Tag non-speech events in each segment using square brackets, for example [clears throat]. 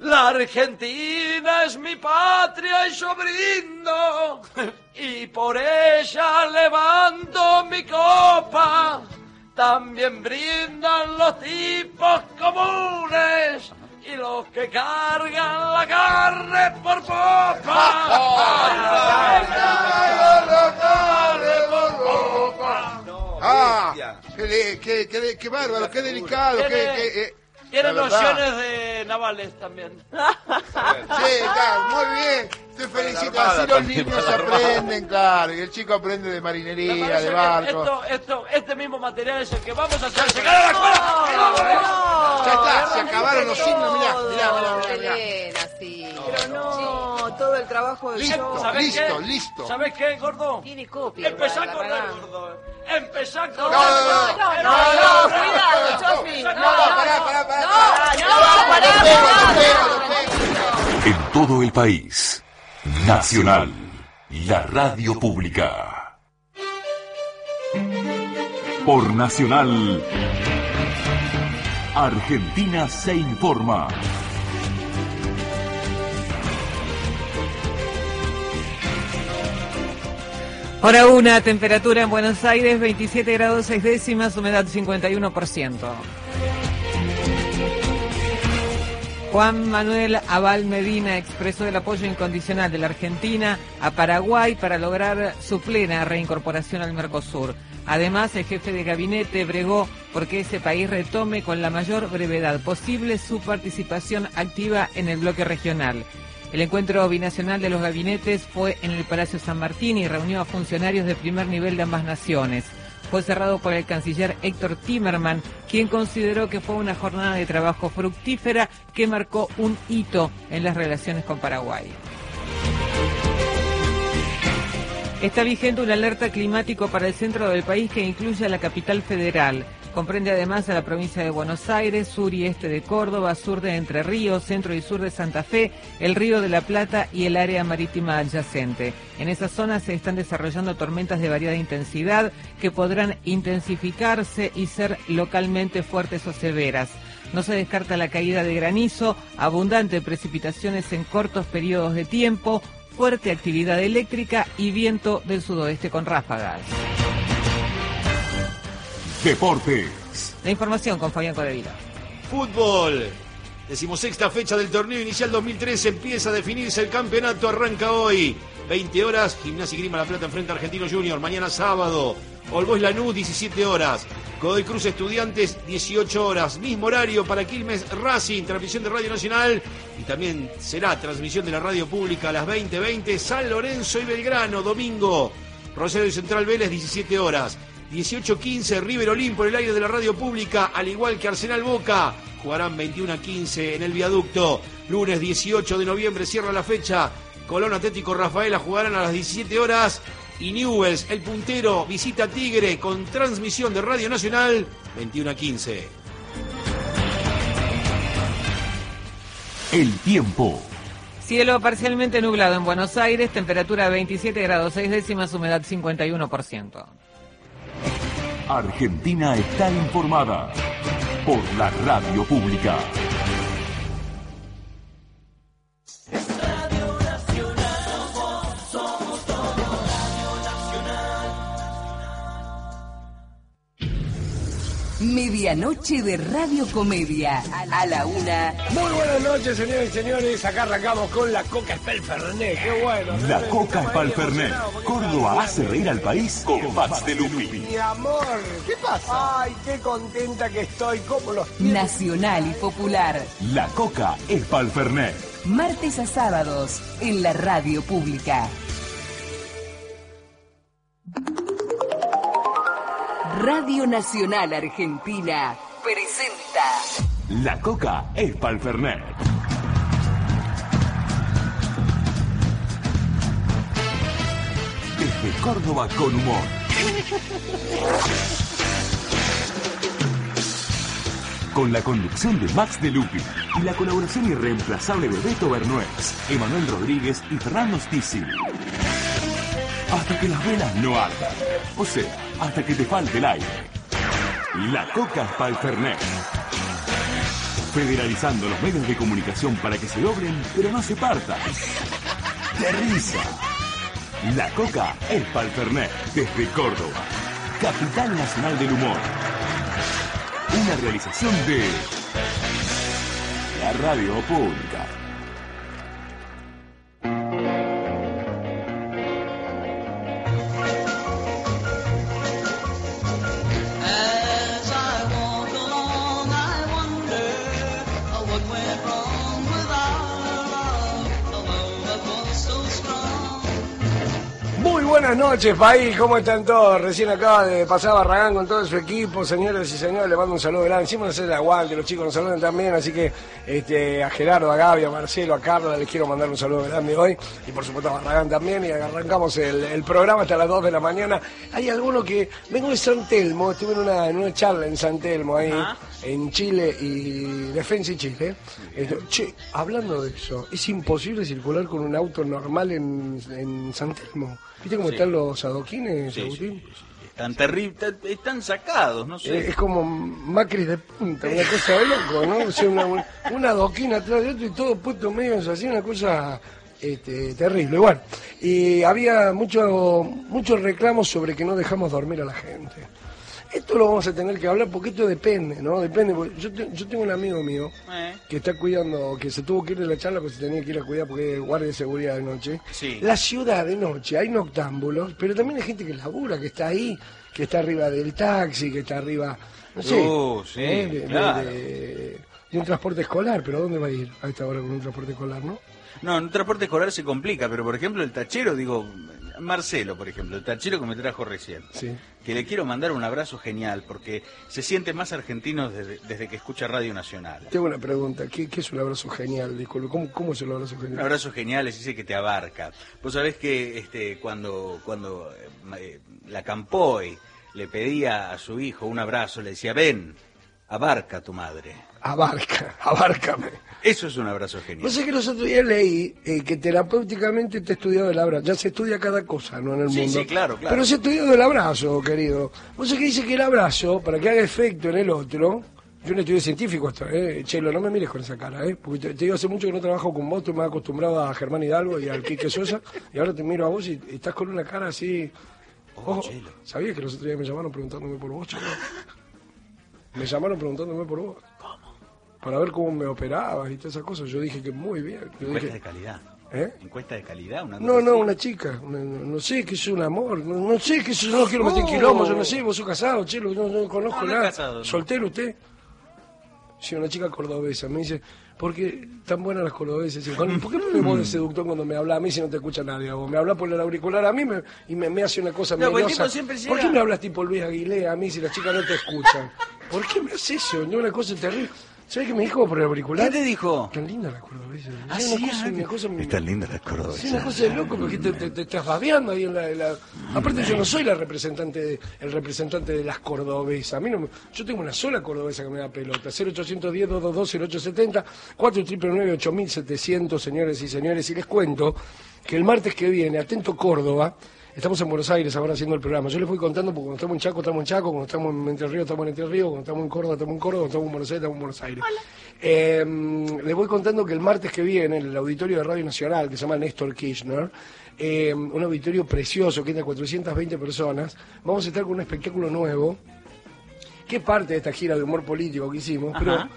La Argentina es mi patria y yo brindo, y por ella levanto mi copa. También brindan los tipos comunes y los que cargan la carne por popa. [laughs] Ah, qué, qué, qué, qué bárbaro, qué delicado, qué, qué, eh, Tiene nociones de navales también. Sí, claro, muy bien. Te felicito. Así los niños aprenden, claro. Y el chico aprende de marinería, de barco. Esto, esto, este mismo material es el que vamos a hacer llegar a la escuela. Ya está, se acabaron los signos, mirá, mirá, mirá, mirá. Pero no, todo el trabajo de Listo, yo. ¿Sabés listo, qué? listo. ¿Sabés qué, gordo? Tiene copia. Empezá a correr, gordo. Empezá a No, correr. no, no, no, no, cuidado, Chofi. No, no, pará, pará, pará. no, no, pará, pará. En todo el país. Nacional. La radio pública. Por Nacional. Argentina se informa. Hora una, temperatura en Buenos Aires 27 grados 6 décimas, humedad 51%. Juan Manuel Aval Medina expresó el apoyo incondicional de la Argentina a Paraguay para lograr su plena reincorporación al Mercosur. Además, el jefe de gabinete bregó porque ese país retome con la mayor brevedad posible su participación activa en el bloque regional. El encuentro binacional de los gabinetes fue en el Palacio San Martín y reunió a funcionarios de primer nivel de ambas naciones. Fue cerrado por el canciller Héctor Timerman, quien consideró que fue una jornada de trabajo fructífera que marcó un hito en las relaciones con Paraguay. Está vigente una alerta climático para el centro del país que incluye a la capital federal. Comprende además a la provincia de Buenos Aires, sur y este de Córdoba, sur de Entre Ríos, centro y sur de Santa Fe, el río de la Plata y el área marítima adyacente. En esas zonas se están desarrollando tormentas de variada intensidad que podrán intensificarse y ser localmente fuertes o severas. No se descarta la caída de granizo, abundante precipitaciones en cortos periodos de tiempo, fuerte actividad eléctrica y viento del sudoeste con ráfagas. Deportes. La información con Fabián Codevila. Fútbol. Decimosexta fecha del torneo inicial 2013 empieza a definirse el campeonato, arranca hoy. 20 horas, Gimnasia y Grima La Plata enfrenta a Argentino Junior. Mañana sábado, Olbois Lanús, 17 horas. Godoy Cruz Estudiantes, 18 horas. Mismo horario para Quilmes Racing, transmisión de Radio Nacional. Y también será transmisión de la radio pública a las 20:20. San Lorenzo y Belgrano, domingo. Rosario y Central Vélez, 17 horas. 18-15, River Olín por el aire de la radio pública, al igual que Arsenal Boca. Jugarán 21 a 15 en el viaducto. Lunes 18 de noviembre cierra la fecha. Colón Atlético Rafaela jugarán a las 17 horas. Y Newells, el puntero, visita Tigre con transmisión de Radio Nacional 21 a 15. El tiempo. Cielo parcialmente nublado en Buenos Aires, temperatura 27 grados 6 décimas, humedad 51%. Argentina está informada. Por la radio pública. Medianoche de Radio Comedia. A la una. Muy buenas noches, señores y señores. Acá arrancamos con la Coca Spelfernet. Qué bueno. La Coca porque Córdoba hace reír al país con Max de Lupi. Mi amor. ¿Qué pasa? Ay, qué contenta que estoy. ¿Cómo los quiero? Nacional y Popular. La Coca Spalfernet. Martes a sábados en la radio pública. Radio Nacional Argentina presenta. La coca es Palfernet. Desde Córdoba con humor. Con la conducción de Max De Lupi y la colaboración irreemplazable de Beto Bernuez, Emanuel Rodríguez y Fernando Stisi. Hasta que las velas no ardan. O sea, hasta que te falte el aire. La Coca es. Federalizando los medios de comunicación para que se doblen, pero no se partan. De risa. La Coca es para el desde Córdoba. Capital Nacional del Humor. Una realización de la Radio Pública. Buenas noches, país. ¿Cómo están todos? Recién acaba de pasar Barragán con todo su equipo. Señoras y señores, le mando un saludo grande. No hacer el aguante, los chicos nos saludan también. Así que este, a Gerardo, a Gaby, a Marcelo, a Carla, les quiero mandar un saludo grande hoy. Y por supuesto a Barragán también. Y arrancamos el, programa hasta las 2 de la mañana. Hay alguno que. Vengo de San Telmo, estuve en una, charla en San Telmo ahí. En Chile y Defensa y Chile. Este, che, hablando de eso, es imposible circular con un auto normal en, en San Telmo. ¿Viste cómo Sí. están los adoquines, Sí, Agustín? Están terribles, están sacados, no Eh, sé. Es como Macri de punta, una cosa de loco, ¿no? O sea, una, una, adoquina atrás de otro y todo puesto medio así, una cosa este, terrible. Bueno, y había mucho, muchos reclamos sobre que no dejamos dormir a la gente. Esto lo vamos a tener que hablar porque esto depende, ¿no? Depende. Yo, te- yo tengo un amigo mío Eh, que está cuidando, que se tuvo que ir de la charla porque se tenía que ir a cuidar porque es guardia de seguridad de noche. Sí. La ciudad de noche, hay noctámbulos, pero también hay gente que labura, que está ahí, que está arriba del taxi, que está arriba, no sé, Uh, sí, ¿eh? de, de- claro. de- de un transporte escolar, pero ¿a dónde va a ir a esta hora con un transporte escolar, no? No, en un transporte escolar se complica, pero por ejemplo el tachero, digo, Marcelo, por ejemplo, el tachero que me trajo recién, Sí. que le quiero mandar un abrazo genial porque se siente más argentino desde, desde que escucha Radio Nacional. Tengo una pregunta, ¿qué, qué es un abrazo genial? Disculpe, ¿cómo, cómo es el abrazo Un genial? abrazo genial es ese que te abarca. Vos sabés que este, cuando, cuando eh, eh, la Campoy le pedía a su hijo un abrazo, le decía, ven, abarca a tu madre. Abarca, [laughs] abárcame. Eso es un abrazo genial. No sé que los otros días leí eh, que terapéuticamente te ha estudiado el abrazo. Ya se estudia cada cosa, ¿no? En el Sí, mundo. sí, claro, claro. Pero se ha estudiado el abrazo, querido. Vos sé que dice que el abrazo, para que haga efecto en el otro, yo un estudio científico esto, ¿eh? Chelo, no me mires con esa cara, ¿eh? Porque te, te digo hace mucho que no trabajo con vos, tú me has acostumbrado a Germán Hidalgo y al Quique Sosa, y ahora te miro a vos y, y estás con una cara así... Ojo, ¿Sabías que los otros días me llamaron preguntándome por vos, Chelo? Me llamaron preguntándome por vos. Para ver cómo me operabas y todas esas cosas. Yo dije que muy bien. Yo Encuesta dije, de calidad. ¿Eh? Encuesta de calidad, una No, no, así. una chica. No, no- no sé qué es un amor. No, no sé qué es. No quiero meter Oh. quilombo. Yo no sé. Vos sos casado, chelo. Yo no conozco No, no es nada. casado, no. ¿Soltero usted? Sí, una chica cordobesa. Me dice, ¿por qué tan buenas las cordobesas? ¿Por qué me voz de seductor cuando me habla a mí si no te escucha nadie? O me habla por el auricular a mí me- y me, me hace una cosa No, siempre ¿Por qué me hablas tipo Luis Aguilé a mí si las chicas no te escuchan? ¿Por qué me haces eso? No, una cosa terrible. ¿Sabes qué me dijo por el auricular? ¿Qué te dijo? Tan linda la cordobesa. Ah, Sí, cosa, ah, cosa Está linda la cordobesa. Sí, una cosa de loco porque te, te- te estás babeando ahí en la, en la- Aparte yo no soy la representante de- el representante de las cordobesas. A mí no me- Yo tengo una sola cordobesa que me da pelota. 0810 222 0870 499 8700 señores y señores. Y les cuento que el martes que viene, atento Córdoba, estamos en Buenos Aires ahora haciendo el programa. Yo les voy contando porque cuando estamos en Chaco estamos en Chaco, cuando estamos en Entre Ríos estamos en Entre Ríos, cuando estamos en Córdoba estamos en Córdoba, cuando estamos en Buenos Aires estamos en Buenos Aires. Eh, les voy contando que el martes que viene, en el auditorio de Radio Nacional, que se llama Néstor Kirchner, eh, un auditorio precioso que tiene 420 personas, vamos a estar con un espectáculo nuevo, que es parte de esta gira de humor político que hicimos, pero Ajá.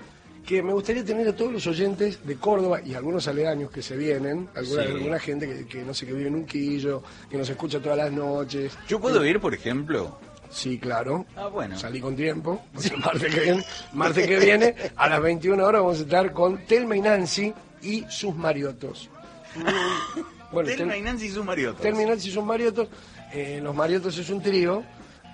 Que me gustaría tener a todos los oyentes de Córdoba y algunos aledaños que se vienen, alguna, Sí. alguna gente que, que no sé, que vive en un quillo, que nos escucha todas las noches. ¿Yo puedo ir, por ejemplo? Sí, claro. Ah, bueno. Salí con tiempo. [laughs] Martes que viene, martes que viene, a las 21 horas vamos a estar con Telma y Nancy y sus mariotos. [laughs] Bueno, Telma Tel- y Nancy y sus mariotos. Telma y Nancy son mariotos. Eh, los mariotos es un trío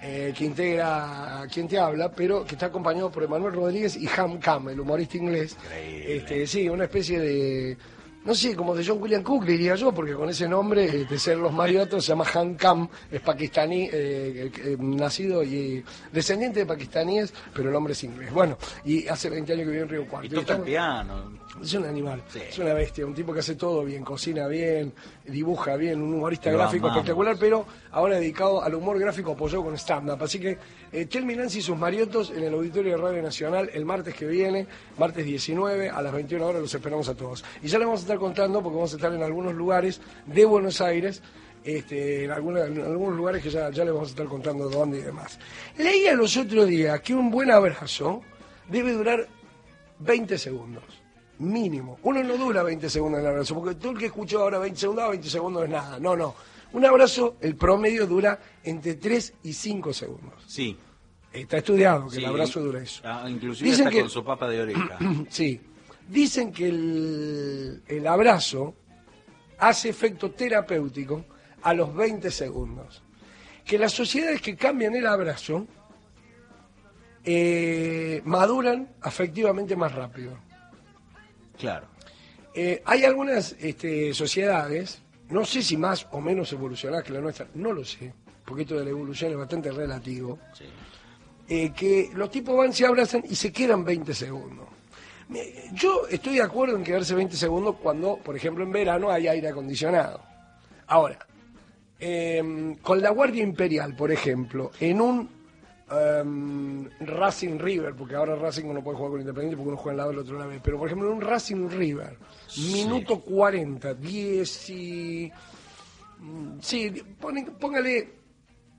eh, que integra a quien te habla, pero que está acompañado por Emanuel Rodríguez y Ham Cam, el humorista inglés. Este, sí, una especie de, no sé, como de John William Cook, diría yo, porque con ese nombre de ser los mariotos se llama Han Kam, es pakistaní, eh, eh, eh, nacido y descendiente de pakistaníes, pero el hombre es inglés. Bueno, y hace 20 años que vive en Río Cuarto. Y toca el piano. Es un animal, Sí. es una bestia, un tipo que hace todo bien, cocina bien, dibuja bien, un humorista Lo gráfico amamos. espectacular, pero ahora dedicado al humor gráfico apoyado con stand-up. Así que eh, Telmi Nancy y sus mariotos en el Auditorio de Radio Nacional el martes que viene, martes 19 a las 21 horas, los esperamos a todos. Y ya les vamos a estar contando, porque vamos a estar en algunos lugares de Buenos Aires, este, en, alguna- en algunos lugares que ya, ya les vamos a estar contando dónde y demás. Leía los otros días que un buen abrazo debe durar 20 segundos. Mínimo. Uno no dura 20 segundos en el abrazo, porque todo el que escuchó ahora 20 segundos, ah, 20 segundos es nada. No, no. Un abrazo, el promedio dura entre 3 y 5 segundos. Sí. Está estudiado que sí. el abrazo dura eso. Ah, inclusive Dicen hasta que- con su papa de oreja. [clears throat] sí. Dicen que el, el abrazo hace efecto terapéutico a los 20 segundos. Que las sociedades que cambian el abrazo eh, maduran afectivamente más rápido. Claro. Eh, hay algunas este, sociedades, no sé si más o menos evolucionadas que la nuestra, no lo sé, porque esto de la evolución es bastante relativo, eh, que los tipos van, se abrazan y se quedan 20 segundos. Yo estoy de acuerdo en quedarse 20 segundos cuando, por ejemplo, en verano hay aire acondicionado. Ahora, eh, con la Guardia Imperial, por ejemplo, en un em, Racing River, porque ahora Racing no puede jugar con Independiente porque uno juega al lado del otro lado, pero por ejemplo en un Racing River, minuto 40, 10 y... Sí, pone- póngale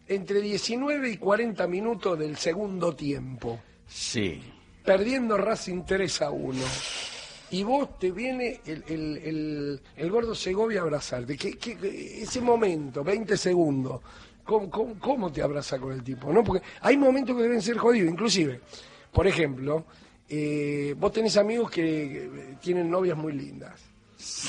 entre 19 y 40 minutos del segundo tiempo. Sí. perdiendo Racing 3 a 1 y vos te viene el, el, el, el gordo Segovia a abrazarte, ¿Qué, qué- qué- ese momento, 20 segundos, ¿cómo, te abraza con el tipo? ¿no? Porque hay momentos que deben ser jodidos, inclusive, por ejemplo, eh, vos tenés amigos que eh, tienen novias muy lindas.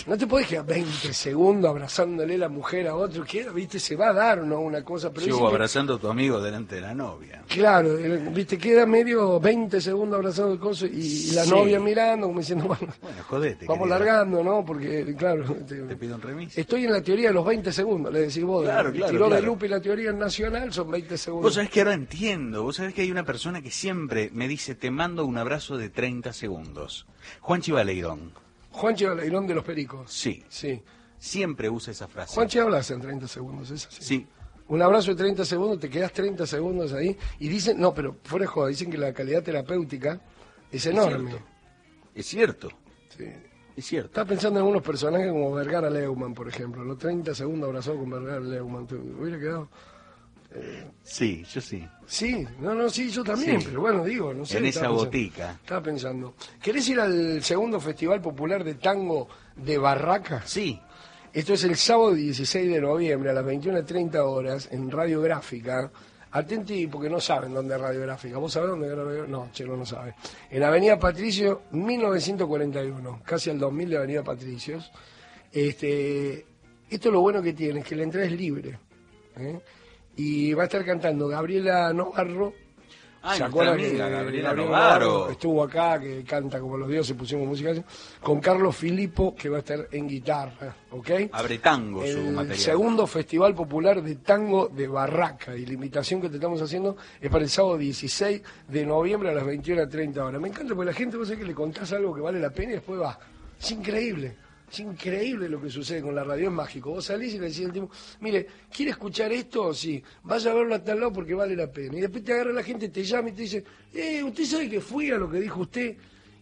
No te podés quedar 20 segundos abrazándole la mujer a otro, que viste, se va a dar ¿no? una cosa, pero Sigo que- abrazando a tu amigo delante de la novia. Claro, viste, queda medio 20 segundos abrazado el coso y, y la Sí. novia mirando, como diciendo, bueno, Bueno, jodete. vamos querido. largando, ¿no? Porque, claro, te- Te pido un remis. estoy en la teoría de los 20 segundos, le decís vos. Claro, el claro, tiró de claro. Lupe y la teoría nacional son 20 Vos segundos. sabés que ahora entiendo, vos sabés que hay una persona que siempre me dice, te mando un abrazo de 30 segundos. Juan Chivaleirón, Juan Chivaleirón de los Pericos. sí, Sí. siempre usa esa frase. Juan hablas en 30 segundos, es así. Sí, Un abrazo de 30 segundos, te quedas 30 segundos ahí y dicen, no, pero fuera de joda, dicen que la calidad terapéutica es enorme. cierto. es cierto, Sí. es cierto. Estaba pensando en algunos personajes como Vergara Leumann, por ejemplo. Los 30 segundos abrazado con Vergara Leumann. ¿Te hubiera quedado? Sí, yo sí. Sí, no, no, sí, yo también, Sí. pero bueno, digo, no sé. En esa pensando. botica. Estaba pensando. ¿Querés ir al segundo Festival Popular de Tango de Barracas? Sí, Esto es el sábado 16 de noviembre a las 21.30 horas en Radiográfica. Atenti porque no saben dónde es Radiográfica. ¿Vos sabés dónde es Radiográfica? No, Chelo no sabe. En Avenida Patricio, 1941, casi al 2000 de Avenida Patricios. Este, esto es lo bueno que tiene, es que la entrada es libre. ¿eh? Y va a estar cantando Gabriela Novarro. Ay, ¿Se acuerdan que amiga Gabriela Novarro estuvo acá, que canta como los dioses, pusimos música, con Carlos Filipo, que va a estar en guitarra, ¿ok? abre tango su el material. segundo Festival Popular de Tango de Barraca. Y la invitación que te estamos haciendo es para el sábado 16 de noviembre a las 21.30 horas. Me encanta porque la gente, vos sabés que le contás algo que vale la pena y después va. Es increíble. Es increíble lo que sucede con la radio, es mágico. Vos salís y le decís al tipo, mire, ¿quiere escuchar esto? Sí, vaya a verlo a tal lado porque vale la pena. Y después te agarra la gente, te llama y te dice, eh, ¿usted sabe que fui a lo que dijo usted?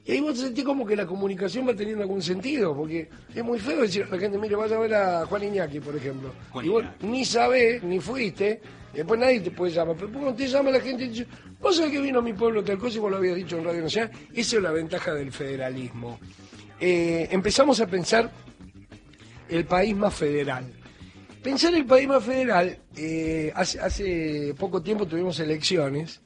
Y ahí vos sentís como que la comunicación va teniendo algún sentido, porque es muy feo decir a la gente, mire, vaya a ver a Juan Iñaki, por ejemplo. Juan y vos Iñaki. ni sabés, ni fuiste, y después nadie te puede llamar. Pero cuando te llama la gente y dice, vos sabés que vino a mi pueblo tal cosa y vos lo habías dicho en Radio Nacional, esa es la ventaja del federalismo. Eh, empezamos a pensar el país más federal. Pensar el país más federal, eh, hace, hace poco tiempo tuvimos elecciones.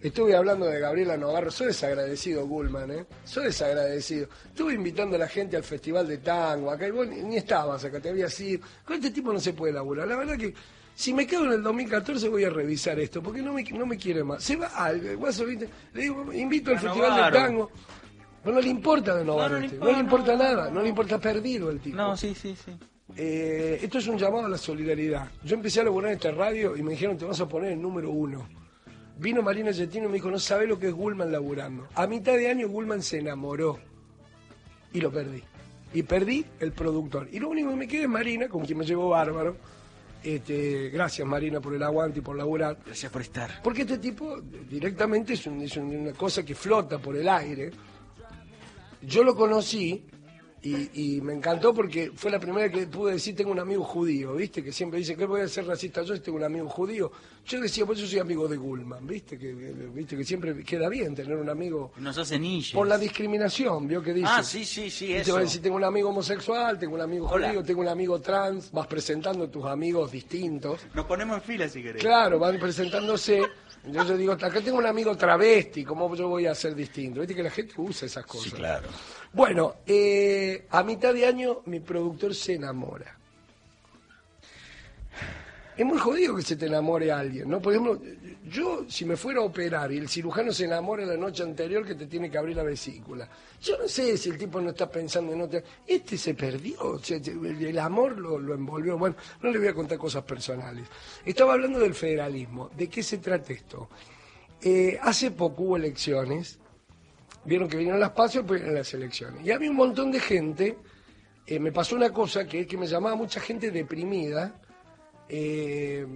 Estuve hablando de Gabriela Novarro, soy desagradecido, Gullman, ¿eh? Soy desagradecido. Estuve invitando a la gente al Festival de Tango, acá y vos ni, ni estabas acá, te habías ido. Con este tipo no se puede laburar. La verdad que si me quedo en el 2014 voy a revisar esto, porque no me, no me quiere más. Se va algo, Guaso, ¿viste? Le digo, invito al Festival de. Tango. No, no le importa de no, este. no, le importa nada, no le importa perdido el tipo. No, sí, sí, sí. Eh, esto es un llamado a la solidaridad. Yo empecé a laburar en esta radio y me dijeron, te vas a poner el número uno. Vino Marina Yettino y me dijo, no sabe lo que es Gullman laburando. A mitad de año Gullman se enamoró y lo perdí. Y perdí el productor. Y lo único que me queda es Marina, con quien me llevo bárbaro. Este, gracias Marina por el aguante y por laburar. Gracias por estar. Porque este tipo directamente es, un- es un- una cosa que flota por el aire. Yo lo conocí y, y me encantó porque fue la primera que pude decir tengo un amigo judío, ¿viste? Que siempre dice que voy a ser racista yo si tengo un amigo judío. Yo decía, pues yo soy amigo de Gullman, ¿viste? Que, ¿viste? que siempre queda bien tener un amigo Nos hace ninjas. por la discriminación, ¿vio que dice? Ah, sí, sí, sí, te va a decir, tengo un amigo homosexual, tengo un amigo Hola. judío, tengo un amigo trans, vas presentando tus amigos distintos. Nos ponemos en fila si querés. Claro, van presentándose. Yo, yo digo, acá tengo un amigo travesti, ¿cómo yo voy a ser distinto? Viste que la gente usa esas cosas. Sí, claro. Bueno, eh, a mitad de año mi productor se enamora. Es muy jodido que se te enamore alguien, ¿no? Por ejemplo, yo si me fuera a operar y el cirujano se enamora la noche anterior que te tiene que abrir la vesícula, yo no sé si el tipo no está pensando en otra... Este se perdió, el amor lo, lo envolvió. Bueno, no le voy a contar cosas personales. Estaba hablando del federalismo. ¿De qué se trata esto? Eh, hace poco hubo elecciones vieron que vinieron las pasos y después vinieron las elecciones. Y había un montón de gente, eh, me pasó una cosa que es que me llamaba mucha gente deprimida eh,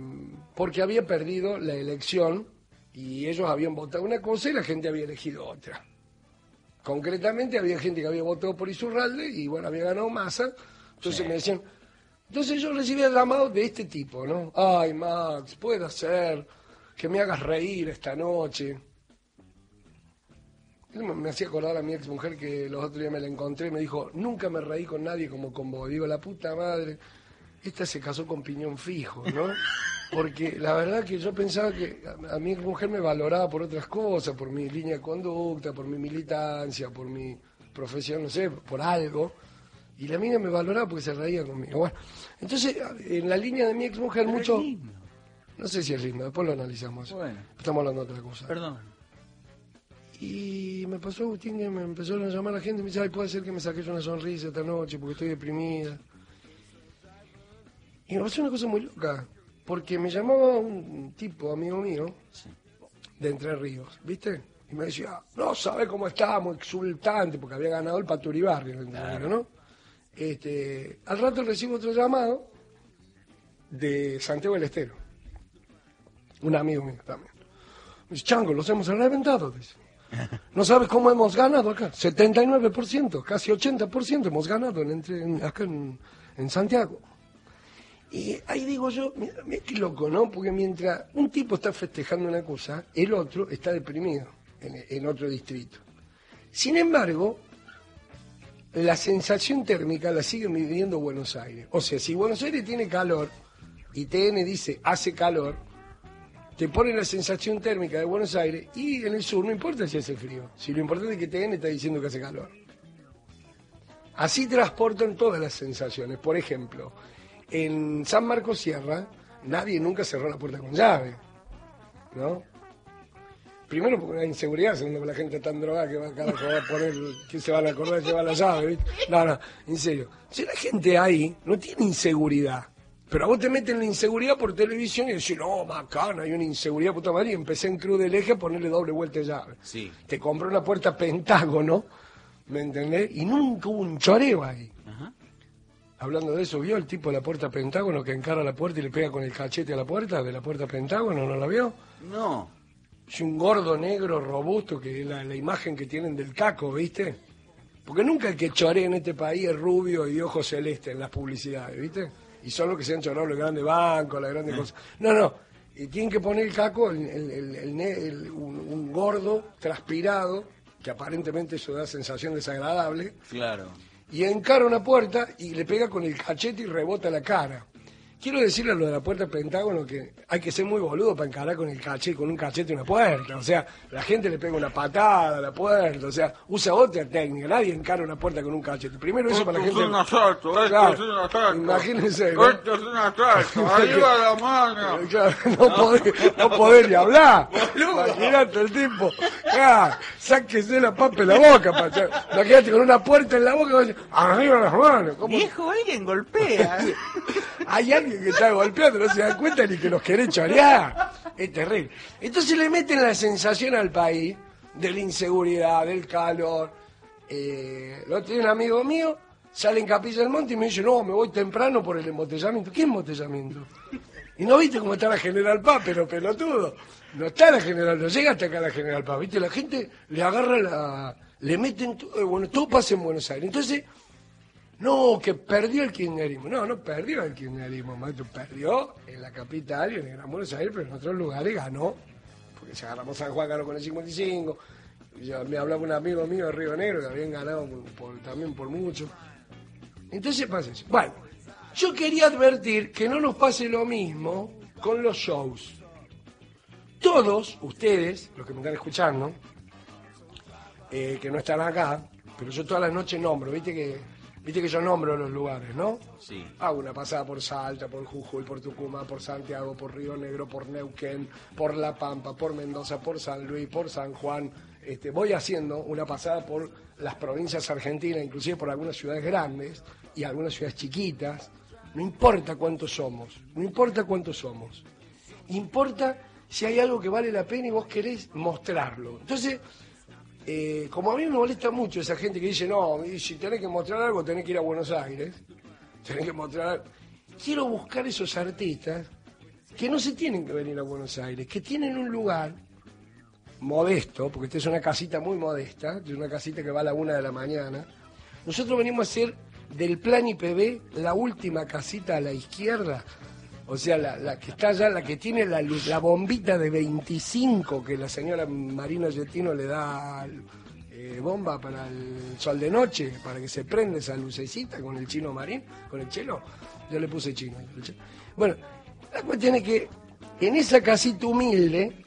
porque había perdido la elección y ellos habían votado una cosa y la gente había elegido otra. Concretamente había gente que había votado por Isurralde y bueno, había ganado masa. Entonces me decían, entonces yo recibía llamados de este tipo, ¿no? Ay, Max, puede ser que me hagas reír esta noche. Me hacía acordar a mi ex mujer que los otros días me la encontré y me dijo, nunca me reí con nadie como con vos. Digo, la puta madre, esta se casó con piñón fijo, ¿no? Porque la verdad que yo pensaba que a, a mi ex mujer me valoraba por otras cosas, por mi línea de conducta, por mi militancia, por mi profesión, no sé, por algo. Y la mina me valoraba porque se reía conmigo. Bueno, entonces, en la línea de mi ex mujer, mucho... No sé si es lindo, después lo analizamos. Bueno. Estamos hablando de otra cosa. Perdón. Y me pasó, Agustín, que me empezaron a llamar la gente y me dice, ay, puede ser que me saques una sonrisa esta noche porque estoy deprimida. Y me pasó una cosa muy loca, porque me llamaba un tipo, amigo mío, de Entre Ríos, ¿viste? Y me decía, no sabe cómo estábamos, exultante, porque había ganado el Paturibarrio en Entre Ríos, ¿no? Este, al rato recibo otro llamado de Santiago del Estero, un amigo mío también. Me dice, Chango, los hemos reventado, dice. No sabes cómo hemos ganado acá. 79%, casi 80% hemos ganado en entre, en- acá en, en Santiago. Y ahí digo yo, mira, mira loco, ¿no? Porque mientras un tipo está festejando una cosa, el otro está deprimido en, en otro distrito. Sin embargo, la sensación térmica la sigue midiendo Buenos Aires. O sea, si Buenos Aires tiene calor y TN dice hace calor, te pone la sensación térmica de Buenos Aires y en el sur no importa si hace frío. Si lo importante es que TN está diciendo que hace calor. Así transportan todas las sensaciones. Por ejemplo, en San Marcos Sierra nadie nunca cerró la puerta con llave. ¿No? Primero porque hay inseguridad, segundo porque la gente está tan drogada que va, carajo, va a poner, que se van a acordar llevar la llave, ¿viste? No, no, en serio. Si la gente ahí no tiene inseguridad, pero a vos te meten la inseguridad por televisión y decís, no, macana, hay una inseguridad, puta madre, y empecé en Cruz del Eje a ponerle doble vuelta de llave. Sí. Te compré una puerta pentágono, ¿me entendés? Y nunca hubo un choreo ahí. Hablando de eso, ¿vio el tipo de la puerta pentágono que encara la puerta y le pega con el cachete a la puerta de la puerta pentágono? ¿No la vio? No. Es un gordo negro robusto, que es la, la imagen que tienen del caco, ¿viste? Porque nunca el que chorea en este país es rubio y ojos celestes en las publicidades, ¿viste? Y son los que se han chorado los grandes bancos, las grandes cosas. No, no. Y tienen que poner el caco, el, el- un, un gordo transpirado, que aparentemente eso da sensación desagradable, Claro. Y encara una puerta y le pega con el cachete y rebota la cara. Quiero decirle lo de la puerta del Pentágono que hay que ser muy boludo para encarar con el cachete, con un cachete una puerta. O sea, la gente le pega una patada a la puerta, o sea, usa otra técnica. Nadie encara una puerta con un cachete. Primero eso para la gente. Claro, Imagínense. ¿no? Esto es un asalto. [laughs] Arriba la mano. Claro, no poder, no poder ni hablar. Imagínate el tipo. Ya, sáquese la papa en la boca. pa- ya. Imagínate con una puerta en la boca. y Arriba las manos. ¿Cómo? Viejo, alguien golpea. [laughs] Hay alguien que está golpeando, no se dan cuenta ni que los quiere chorear. Es terrible. Entonces le meten la sensación al país de la inseguridad, del calor. Eh, lo tiene un amigo mío, sale en Capilla del Monte y me dice, no, me voy temprano por el embotellamiento. ¿Qué embotellamiento? Y no viste cómo está la General Paz, pero pelotudo. No está la General, no llega hasta acá la General Paz. Viste, la gente le agarra la... Le meten... bueno, todo pasa en Buenos Aires. Entonces, no, que perdió el kirchnerismo. No, no perdió el kirchnerismo, maestro. Perdió en la capital y en el Gran Buenos Aires, pero en otros lugares ganó. Porque si agarramos San Juan, ganó con el 55. Ya me hablaba un amigo mío de Río Negro que habían ganado también por mucho. Entonces pasa eso. Bueno, yo quería advertir que no nos pase lo mismo con los shows. Todos ustedes, los que me están escuchando, eh, que no están acá, pero yo todas las noches nombro, viste que, viste que yo nombro los lugares, ¿no? Sí. Hago una pasada por Salta, por Jujuy, por Tucumán, por Santiago, por Río Negro, por Neuquén, por La Pampa, por Mendoza, por San Luis, por San Juan. Este, voy haciendo una pasada por las provincias argentinas, inclusive por algunas ciudades grandes y algunas ciudades chiquitas. No importa cuántos somos, no importa cuántos somos. Importa si hay algo que vale la pena y vos querés mostrarlo. Entonces, eh, como a mí me molesta mucho esa gente que dice, no, si tenés que mostrar algo, tenés que ir a Buenos Aires, [laughs] tenés que mostrar... Quiero buscar esos artistas que no se tienen que venir a Buenos Aires, que tienen un lugar modesto, porque esta es una casita muy modesta, es una casita que va a la una de la mañana. Nosotros venimos a hacer del plan IPB la última casita a la izquierda, o sea, la, la que está allá, la que tiene la, la bombita de 25 que la señora Marina Yettino le da eh, bomba para el sol de noche, para que se prenda esa lucecita con el chino marín, con el chelo. Yo le puse chino. Bueno, la cuestión es que en esa casita humilde,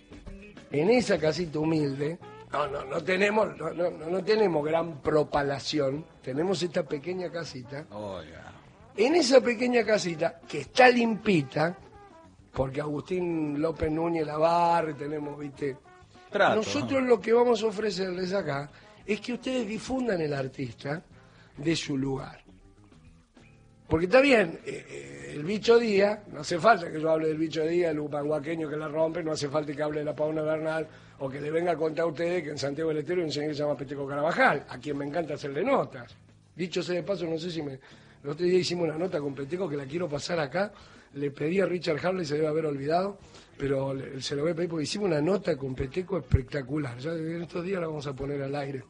en esa casita humilde, no, no, no tenemos, no, no, no- tenemos gran propalación, tenemos esta pequeña casita. En esa pequeña casita, que está limpita, porque Agustín López Núñez la barre, tenemos, viste. Trato, Nosotros lo que vamos a ofrecerles acá es que ustedes difundan el artista de su lugar. Porque está bien, eh, eh, el bicho Día, no hace falta que yo hable del bicho Día, el upanguaqueño que la rompe, no hace falta que hable de la Pauna Bernal o que le venga a contar a ustedes que en Santiago del Estero hay un señor que se llama Peteco Carabajal, a quien me encanta hacerle notas. Dicho sea de paso, no sé si me... El otro día hicimos una nota con Peteco que la quiero pasar acá. Le pedí a Richard Harley, se debe haber olvidado, pero le- se lo voy a pedir porque hicimos una nota con Peteco espectacular. Ya en estos días la vamos a poner al aire.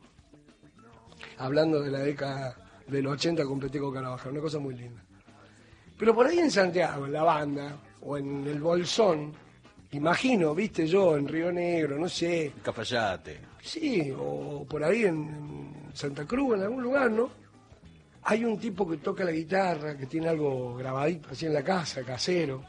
Hablando de la década del 80 con Peteco Carabajal, una cosa muy linda. Pero por ahí en Santiago, en la banda, o en el Bolsón, imagino, viste yo, en Río Negro, no sé, Cafayate. Sí, o por ahí en, en Santa Cruz, en algún lugar, ¿no? Hay un tipo que toca la guitarra, que tiene algo grabadito así en la casa, casero.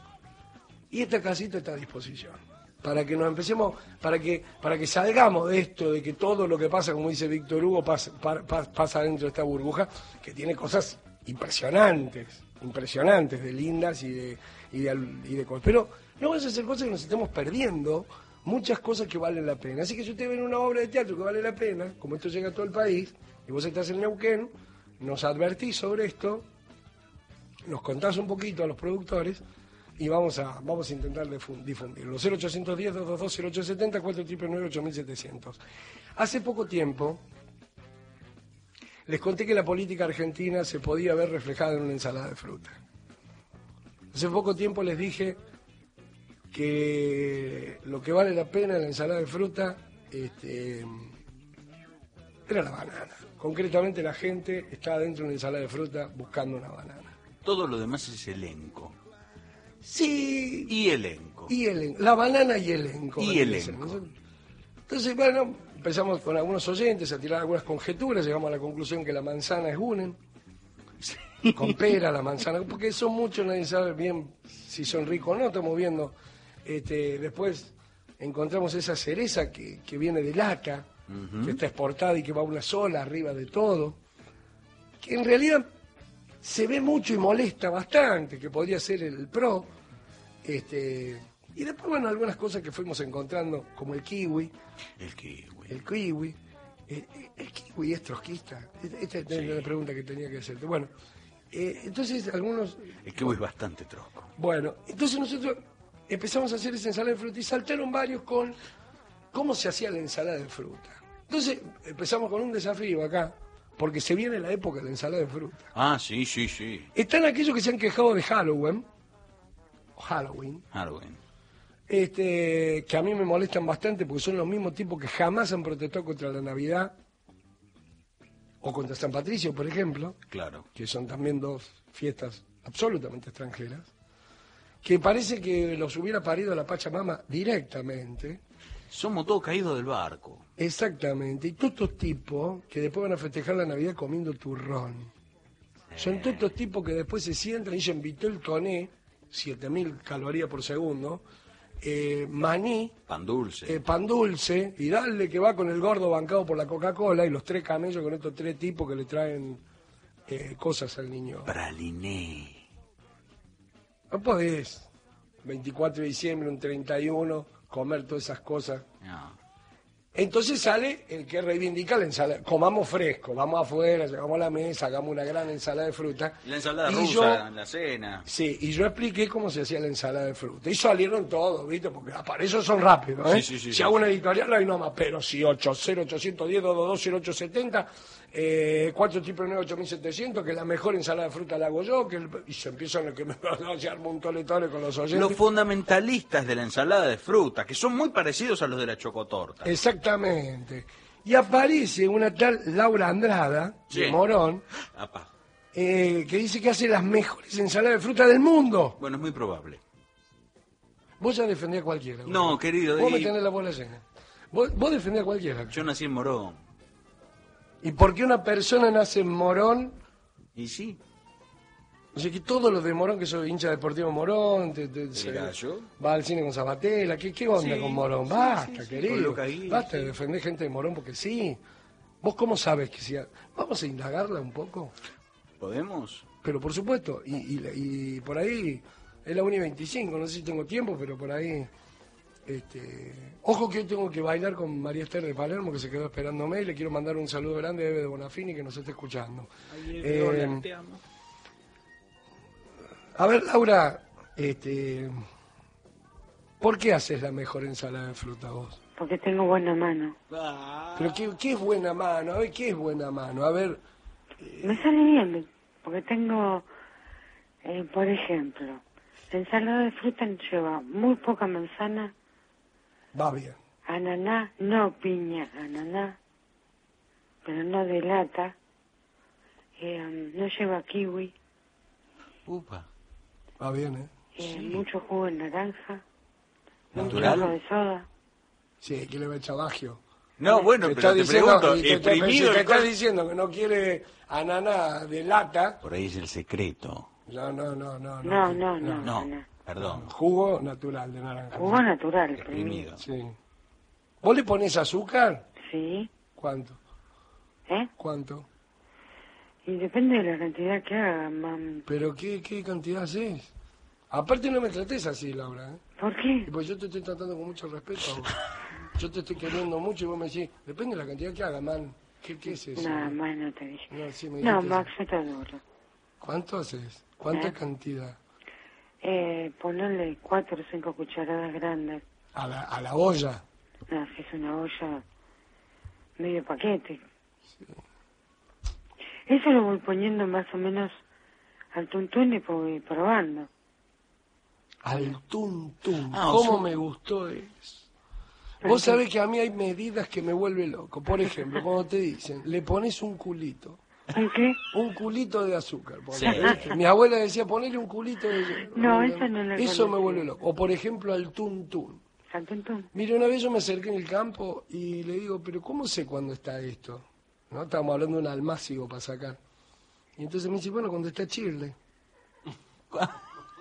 Y esta casita está a disposición. Para que nos empecemos, para que, para que salgamos de esto, de que todo lo que pasa, como dice Víctor Hugo, pasa, pa- pa- pasa dentro de esta burbuja, que tiene cosas impresionantes, impresionantes, de lindas y de, y de, y de cosas. Pero no vamos a hacer cosas que nos estemos perdiendo, muchas cosas que valen la pena. Así que si usted ve una obra de teatro que vale la pena, como esto llega a todo el país, y vos estás en Neuquén, nos advertís sobre esto, nos contás un poquito a los productores y vamos a, vamos a intentar difu- difundirlo. 0810 222 0870 499 8700 Hace poco tiempo les conté que la política argentina se podía ver reflejada en una ensalada de fruta. Hace poco tiempo les dije que lo que vale la pena en la ensalada de fruta este, era la banana. Concretamente la gente está dentro de una ensalada de fruta buscando una banana. Todo lo demás es elenco. Sí. Y elenco. Y elenco. La banana y elenco. Y elenco. Entonces, bueno, empezamos con algunos oyentes a tirar algunas conjeturas, llegamos a la conclusión que la manzana es Gunen. con pera, la manzana, porque son muchos, nadie sabe bien si son ricos o no, estamos viendo. Este, después encontramos esa cereza que, que viene de que está exportada y que va una sola arriba de todo, que en realidad se ve mucho y molesta bastante, que podría ser el pro. Este, y después, bueno, algunas cosas que fuimos encontrando, como el kiwi. El kiwi. El kiwi. El, el kiwi es trotskista. Esta esta es la pregunta que tenía que hacerte. Bueno, eh, entonces algunos... El kiwi es bastante trosco. Bueno, entonces nosotros empezamos a hacer esa ensalada de fruta y saltaron varios con cómo se hacía la ensalada de fruta. Entonces empezamos con un desafío acá, porque se viene la época de la ensalada de fruta. Ah, sí, sí, sí. Están aquellos que se han quejado de Halloween, o Halloween, Halloween. este, que a mí me molestan bastante porque son los mismos tipos que jamás han protestado contra la Navidad o contra San Patricio, por ejemplo, Claro. que son también dos fiestas absolutamente extranjeras, que parece que los hubiera parido la Pachamama directamente. Somos todos caídos del barco. Exactamente, y todos estos tipos que después van a festejar la Navidad comiendo turrón. Son todos estos tipos que después se sientan y dicen Vitel Toné, 7000 calorías por segundo, eh, maní, Pan dulce. eh, pan dulce, y dale que va con el gordo bancado por la Coca-Cola y los tres camellos con estos tres tipos que le traen eh, cosas al niño. Praliné. No podés, 24 de diciembre, un 31, comer todas esas cosas. Entonces sale el que reivindica la ensalada. Comamos fresco, vamos afuera, llegamos a la mesa, hagamos una gran ensalada de fruta. La ensalada Y rusa yo- en la cena. Sí, y yo expliqué cómo se hacía la ensalada de fruta. Y salieron todos, ¿viste? Porque ah, para eso son rápidos, ¿eh? Sí, sí, sí, si hago una editorial, ahí nomás, pero si 80, 810, 222, 0870, eh, 4 triple 9, 8700, que la mejor ensalada de fruta la hago yo, que el- y se empiezan a que me se arma un toletore con los oyentes. Los fundamentalistas de la ensalada de fruta, que son muy parecidos a los de la chocotorta. Exactamente. Y aparece una tal Laura Andrada, de. Morón, Apa. eh, que dice que hace las mejores ensaladas de fruta del mundo. Bueno, es muy probable. Vos ya defendés a cualquiera. No, querido, Vos me y- tenés la bola llena. Vos, vos defendés a cualquiera. Yo nací en Morón. ¿Y por qué una persona nace en Morón? Y sí. O sea, que todos los de Morón, que soy hincha deportivo Morón, te- te- se- va al cine con Sabatella, ¿qué, qué onda Sí, con Morón? sí, Basta, sí, sí, querido. Basta de defender gente de Morón porque sí. ¿Vos cómo sabes que sí? Vamos a indagarla un poco. ¿Podemos? Pero por supuesto, y, y- y por ahí es la 1 y 25, no sé si tengo tiempo, pero por ahí. Este, ojo que hoy tengo que bailar con María Esther de Palermo, que se quedó esperándome, y le quiero mandar un saludo grande a Eve de Bonafini, que nos está escuchando. Eh, a ver, Laura, este, ¿por qué haces la mejor ensalada de fruta vos? Porque tengo buena mano. Pero ¿qué, qué es buena mano? A ver, ¿qué es buena mano? A ver, Me sale bien, porque tengo, eh, por ejemplo, la ensalada de fruta lleva muy poca manzana, va bien. ananá, no piña, ananá, pero no de lata, eh, no lleva kiwi, Upa. Va bien, ¿eh? eh, mucho jugo de naranja, mucho ¿Natural? jugo de soda. Sí, que le va a echar bagio. No, bueno, Te pero te diciendo- pregunto, y te, está- exprimido si te el está col- diciendo que no quiere ananá de lata. Por ahí es el secreto. No, no, no, no. No, no, no, No, no. perdón. Jugo natural de naranja. Jugo natural, Exprimido. Sí. ¿Vos le pones azúcar? Sí, ¿Cuánto? ¿eh? ¿Cuánto? Y depende de la cantidad que haga, mam. ¿Pero qué, qué cantidad haces? Aparte no me trates así, Laura. ¿eh? ¿Por qué? Pues yo te estoy tratando con mucho respeto. Yo te estoy queriendo mucho y vos me decís, depende de la cantidad que haga, man. ¿Qué, qué es eso? Nada más no te dije. No, sí me No, Max, está duro. ¿Cuánto haces? ¿Cuánta ¿Eh? cantidad? Eh, ponerle cuatro o cinco cucharadas grandes. A la, a la olla. No, si es una olla, medio paquete. Eso lo voy poniendo más o menos al tuntún y voy probando. Al tum. Ah, o ¿Cómo sea- me gustó eso? Vos sabés que a mí hay medidas que me vuelven loco. Por ejemplo, [laughs] cuando te dicen, le pones un culito. ¿Un qué? Un culito de azúcar. Sí. Mi abuela decía, ponele un culito de... No, eso no lo Eso me vuelve loco. O por ejemplo, al tum. Al tuntún. Mire, una vez yo me acerqué en el campo y le digo, pero ¿cómo sé cuándo está esto? ¿No? Estábamos hablando de un almácigo para sacar. Y entonces me dice, bueno, cuando está Chirle.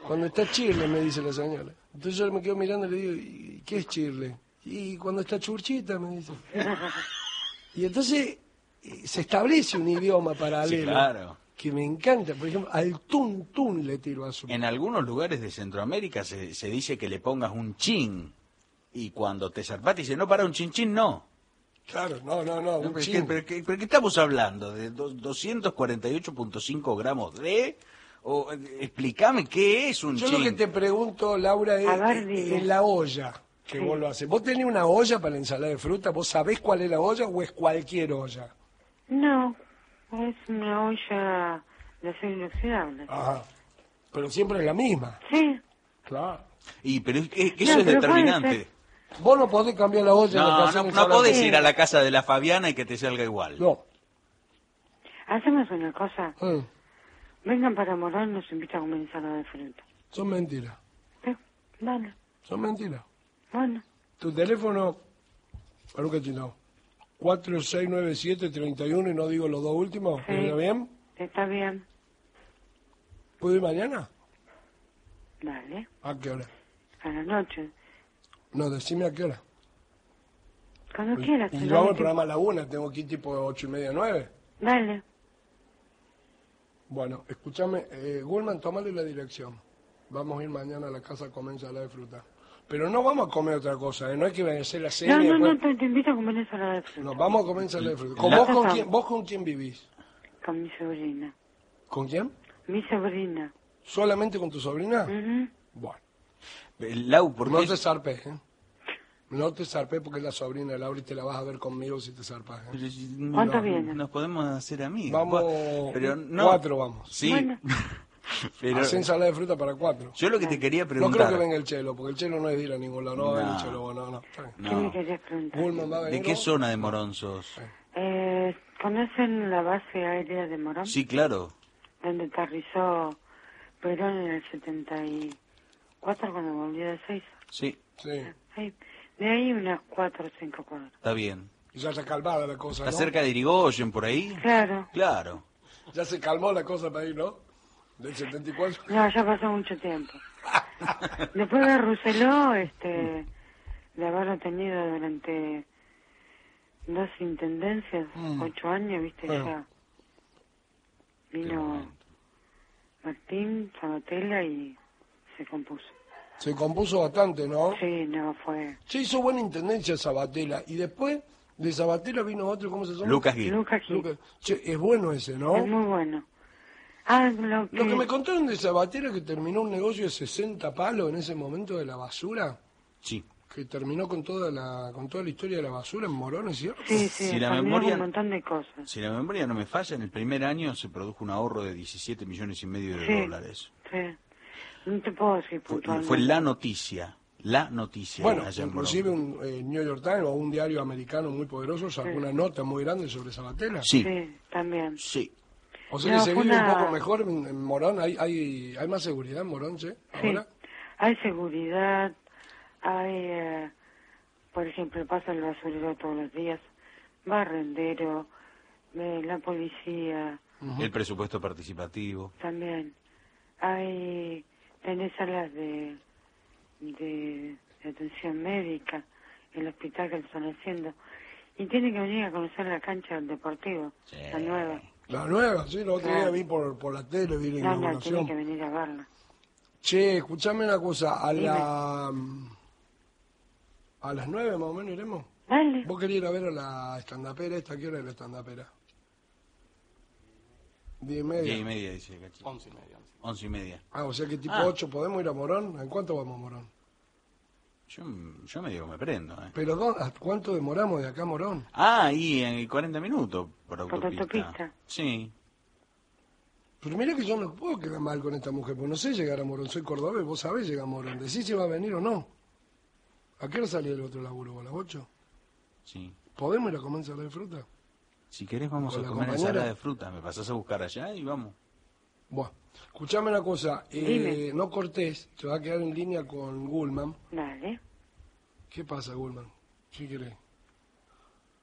Cuando está Chirle, me dice la señora. Entonces yo me quedo mirando y le digo, ¿y qué es Chirle? Y cuando está Churchita, me dice. Y entonces eh, se establece un idioma paralelo. Sí, claro. Que me encanta. Por ejemplo, al tun tun le tiro a su. En algunos lugares de Centroamérica se, se dice que le pongas un chin. Y cuando te zarpás te dice, no, para un chin chin, no. Claro, no, no, no, un pero, chin. ¿qué, pero qué- pero qué estamos hablando? ¿De do- 248.5 gramos de...? O, explícame qué es un Yo chin. lo que te pregunto, Laura, es eh, en la olla que Sí. vos lo haces. ¿Vos tenés una olla para la ensalada de fruta? ¿Vos sabés cuál es la olla o es cualquier olla? No, es una olla de acero inoxidable. Ajá. Pero siempre es la misma. Sí. Claro. Y pero es que, que No, eso es pero puede determinante. Vos no podés cambiar la olla. No, no, no podés ir a la casa de la Fabiana y que te salga igual. No. Hacemos una cosa. Eh, Vengan para Morón, nos invita a comer ensalada de fruta. son mentiras. Vale, Son mentiras. bueno. Tu teléfono, para un cachito, 469731 y no digo los dos últimos. Sí. ¿Está bien? Está bien. ¿Puedo ir mañana? Vale. ¿A qué hora? A la noche. No, decime a qué hora. Cuando quieras. Y yo hago el programa a la una, tengo aquí tipo ocho y media, nueve. Dale. Bueno, escúchame, eh, Gulman, tómale la dirección. Vamos a ir mañana a la casa a comer ensalada de fruta. Pero no vamos a comer otra cosa, ¿eh? no hay que hacer la cena. No, no, no, después- te, te invito a comer ensalada de fruta. No, vamos a comer ensalada de fruta. ¿Con La- vos, con quién, ¿Vos con quién vivís? Con mi sobrina. ¿Con quién? Mi sobrina. ¿Solamente con tu sobrina? Bueno. Lau, ¿por No te zarpes, ¿eh? No te zarpes porque es la sobrina de Laura y te la vas a ver conmigo si te zarpas. ¿eh? ¿Cuántos No, vienen? Nos podemos hacer amigos. Vamos, pero no, cuatro vamos. Sí. Bueno. [laughs] pero Hacé ensalada de fruta para cuatro. yo lo que te quería No preguntar. creo que venga el chelo, porque el chelo no es de ir a ningún lado. No, va a venir No. el chelo, no, no. ¿Qué me no. querías preguntar? Gulman va a ¿De qué ¿no? zona de Morón sos? Eh, ¿Conocen la base aérea de Morón? Sí, claro. Donde aterrizó Perón en el 74 cuando volvió de seis. Sí, Sí, Ahí, de ahí unas cuatro o cinco cuadras. está bien. ya se calmada la cosa, ¿Está ¿no? cerca de Irigoyen, por ahí? Claro. Claro. Ya se calmó la cosa para ir, ¿no? Del 74. No, ya pasó mucho tiempo. [laughs] Después de Rousseló, este, de haberlo tenido durante dos intendencias, Mm. ocho años, viste, Ah. ya vino Martín, Sabatella y se compuso. Se compuso bastante, ¿no? Sí, no, fue Se hizo buena intendencia Sabatella. Y después de Sabatella vino otro, ¿cómo se llama? Lucas Gil. Lucas Gil. Lucas. Che, es bueno ese, ¿no? Es muy bueno. Ah, lo que... Lo que me contaron de Sabatella que terminó un negocio de 60 palos en ese momento de la basura, Sí. que terminó con toda la con toda la historia de la basura en Morón, ¿es cierto? Sí, sí, Si la memoria- un montón de cosas. Si la memoria no me falla, en el primer año se produjo un ahorro de 17 millones y medio de Sí. dólares. Sí. No te puedo decir Fue, puntualmente. fue la noticia. La noticia. Bueno, inclusive un eh, New York Times o un diario americano muy poderoso sacó Sí. una nota muy grande sobre Sabatella. Sí, Sí, también. sí. O sea No, que se fue vive una- un poco mejor en, en Morón. ¿Hay, hay, ¿Hay más seguridad en Morón, sí? Sí. Ahora. Hay seguridad, hay, eh, por ejemplo, pasa el basurero todos los días, barrendero, eh, la policía El presupuesto participativo. también. Hay, tenés salas de, de, de atención médica, el hospital que lo están haciendo. Y tienen que venir a conocer la cancha del deportivo, la nueva. La nueva, sí, la otra día vi por, por la tele, vi la No, no, inauguración. tienen que venir a verla. Che, escuchame una cosa, a Dime. la... A las nueve más o menos iremos. Dale. ¿Vos querías ir a ver a la estandapera esta? ¿Qué hora es la estandapera? Diez y media. Diez y media, dice. Once y media. Once y media. Ah, o sea que tipo Ah. 8 podemos ir a Morón. ¿En cuánto vamos a Morón? Yo, yo me digo, me prendo. ¿eh? ¿Pero dó- a cuánto demoramos de acá a Morón? Ah, y en 40 minutos por Por autopista. autopista. Sí. Pero mira que yo no puedo quedar mal con esta mujer, porque no sé llegar a Morón. Soy cordobés, vos sabés llegar a Morón. Decís si va a venir o no. ¿A qué hora salía el otro laburo? ¿A las 8? Sí. ¿Podemos ir a comer ensalada de fruta? Si querés vamos ¿Con a la comer compañera? ensalada de fruta. Me pasás a buscar allá y vamos. Bueno, escuchame una cosa. eh, Dime. no cortés, te va a quedar en línea con Gulman. Dale. ¿Qué pasa, Gulman? ¿Qué querés?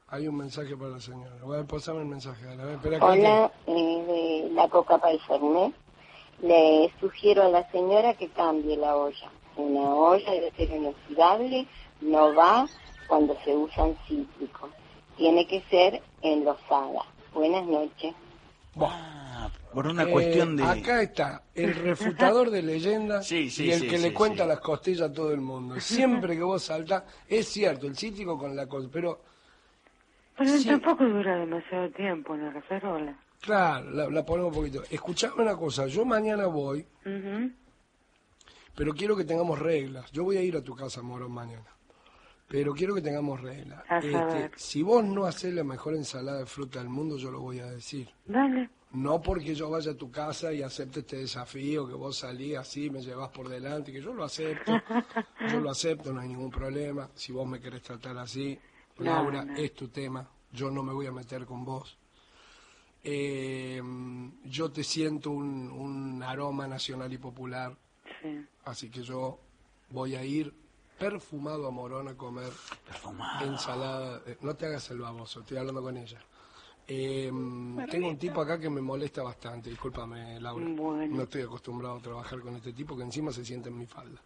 Hay un mensaje para la señora. Voy a pasarme el mensaje. dale, a ver, espera, Hola, eh, de la coca para el Fernet, le sugiero a la señora que cambie la olla. Una olla debe ser inoxidable, no va cuando se usan cítricos. Tiene que ser enlosada. Buenas noches. Por una Eh, cuestión de... Acá está, el [laughs] refutador de leyendas Sí, sí, y el sí, que sí, le cuenta sí. las costillas a todo el mundo. [laughs] Siempre que vos saltás, es cierto, el cítrico con la cosa, pero Pero Sí. tampoco dura demasiado tiempo en la cacerola. claro, la, la ponemos un poquito. Escuchame una cosa, yo mañana voy, pero quiero que tengamos reglas. Yo voy a ir a tu casa, Morón, mañana. Pero quiero que tengamos reglas. Este, si vos no haces la mejor ensalada de fruta del mundo, yo lo voy a decir. Dale. No porque yo vaya a tu casa y acepte este desafío, que vos salís así, me llevas por delante, que yo lo acepto. [laughs] Yo lo acepto, no hay ningún problema. Si vos me querés tratar así, No, Laura, no. es tu tema. Yo no me voy a meter con vos. Eh, yo te siento un, un aroma nacional y popular, Sí. así que yo voy a ir perfumado a Morón a comer ensalada. no te hagas el baboso, estoy hablando con ella. Eh, tengo un tipo acá que me molesta bastante, discúlpame Laura. No estoy acostumbrado a trabajar con este tipo que encima se siente en mi falda.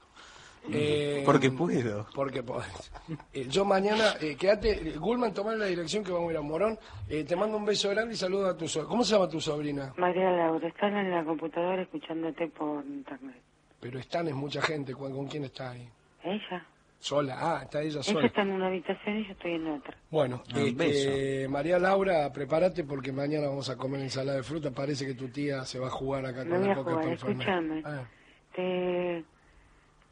Eh, Porque puedo. Porque podés. Eh, yo mañana, eh, quédate, eh, Gulman, tomar la dirección que vamos a ir a Morón. Eh, te mando un beso grande y saludo a tu sobrina. ¿Cómo se llama tu sobrina? María Laura, están en la computadora escuchándote por internet. Pero están es mucha gente. ¿Con, con quién está ahí? Ella. Sola. Ah, está ella Ella sola. está en una habitación y yo estoy en otra. Bueno, Ah, este, María Laura, prepárate porque mañana vamos a comer ensalada de fruta. Parece que tu tía se va a jugar acá Me con voy la a coca escúchame. Ah, Te...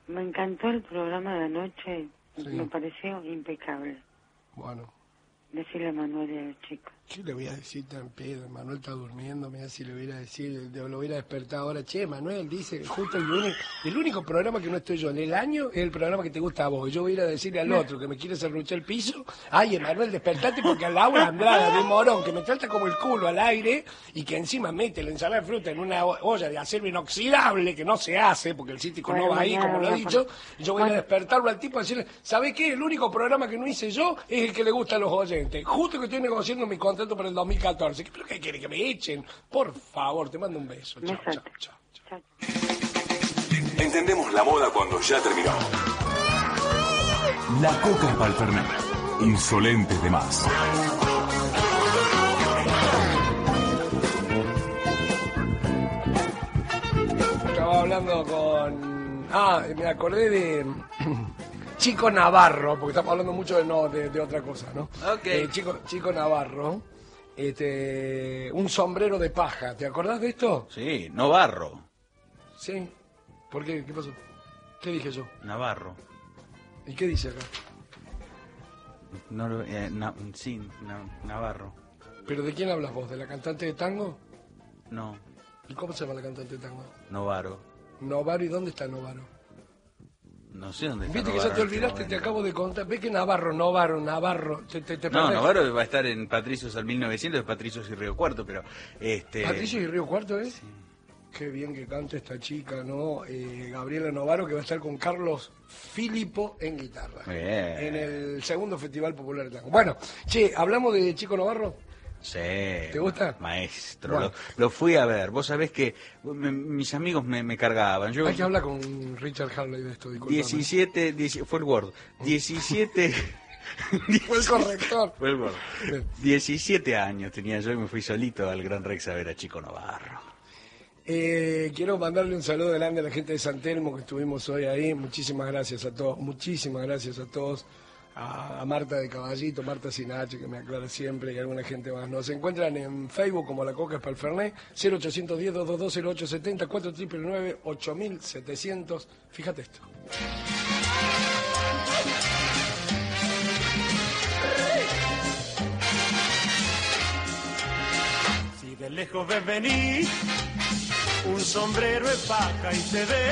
Me encantó el programa de anoche, Sí. me pareció impecable. bueno, Decirle a Manuel y a los chicos. ¿Qué le voy a decir tan pedo? Manuel está durmiendo, mira si le hubiera decir, lo hubiera despertado ahora. Che, Manuel dice, justo el único, el único programa que no estoy yo en el año es el programa que te gusta a vos. Yo voy a ir a decirle al otro que me quiere serruchar el piso. Ay, Emanuel, despertate porque a Laura Andrada de Morón, que me trata como el culo al aire y que encima mete la ensalada de fruta en una olla de acero inoxidable que no se hace porque el cítrico no va ahí, como lo he a dicho. yo voy a despertarlo al tipo y decirle, ¿sabe qué? El único programa que no hice yo es el que le gusta a los oyentes. Justo que estoy negociando mi contrato para el 2014. ¿Pero qué quiere que me echen? Por favor, te mando un beso. Chao, chao, chao. Entendemos la moda cuando ya terminó. La coca es para el Fernet. Insolentes de más. Estaba hablando con... Ah, me acordé de Chico Navarro, porque estamos hablando mucho de, no, de, de otra cosa, ¿no? Ok. Eh, Chico, Chico Navarro, este, un sombrero de paja. ¿Te acordás de esto? Sí, Novarro. Sí. ¿Por qué? ¿Qué pasó? ¿Qué dije yo? Navarro. ¿Y qué dice acá? No, eh, na- sí, na- Navarro. ¿Pero de quién hablas vos? ¿De la cantante de tango? No, ¿Y cómo se llama la cantante de tango? Novaro. Novaro, ¿y dónde está Novaro? No sé dónde está Viste que ya te este olvidaste, te acabo de contar. Ve que Navarro, Novaro, Navarro, te, te, te No. Novaro va a estar en Patricios al 1900, Patricios y Río Cuarto, pero... Este, Patricio y Río Cuarto, ¿eh? Qué bien que canta esta chica, ¿no? Eh, Gabriela Novaro, que va a estar con Carlos Filipo en guitarra. Bien. En el segundo Festival Popular de Tango. Bueno, che, ¿hablamos de Chico Navarro? Sí. ¿Te gusta? Maestro. Bueno. Lo, lo fui a ver. Vos sabés que me- mis amigos me, me cargaban. Yo, Hay que hablar con Richard Harley de esto, disculpame. 17, 10 fue el Word. 17... [laughs] Fue el corrector. [laughs] Fue el Word. 17 años tenía yo y me fui solito al Gran Rex a ver a Chico Navarro. Eh, quiero mandarle un saludo grande a la gente de San Telmo que estuvimos hoy ahí. Muchísimas gracias a todos, muchísimas gracias a todos. A, Marta de Caballito, Marta Sinache, que me aclara siempre, y alguna gente más. Nos encuentran en Facebook como La Coca es para el Fernet, 0810-222-0870, 499-8700. Fíjate esto. Si de lejos ves venir un sombrero en paca y se ve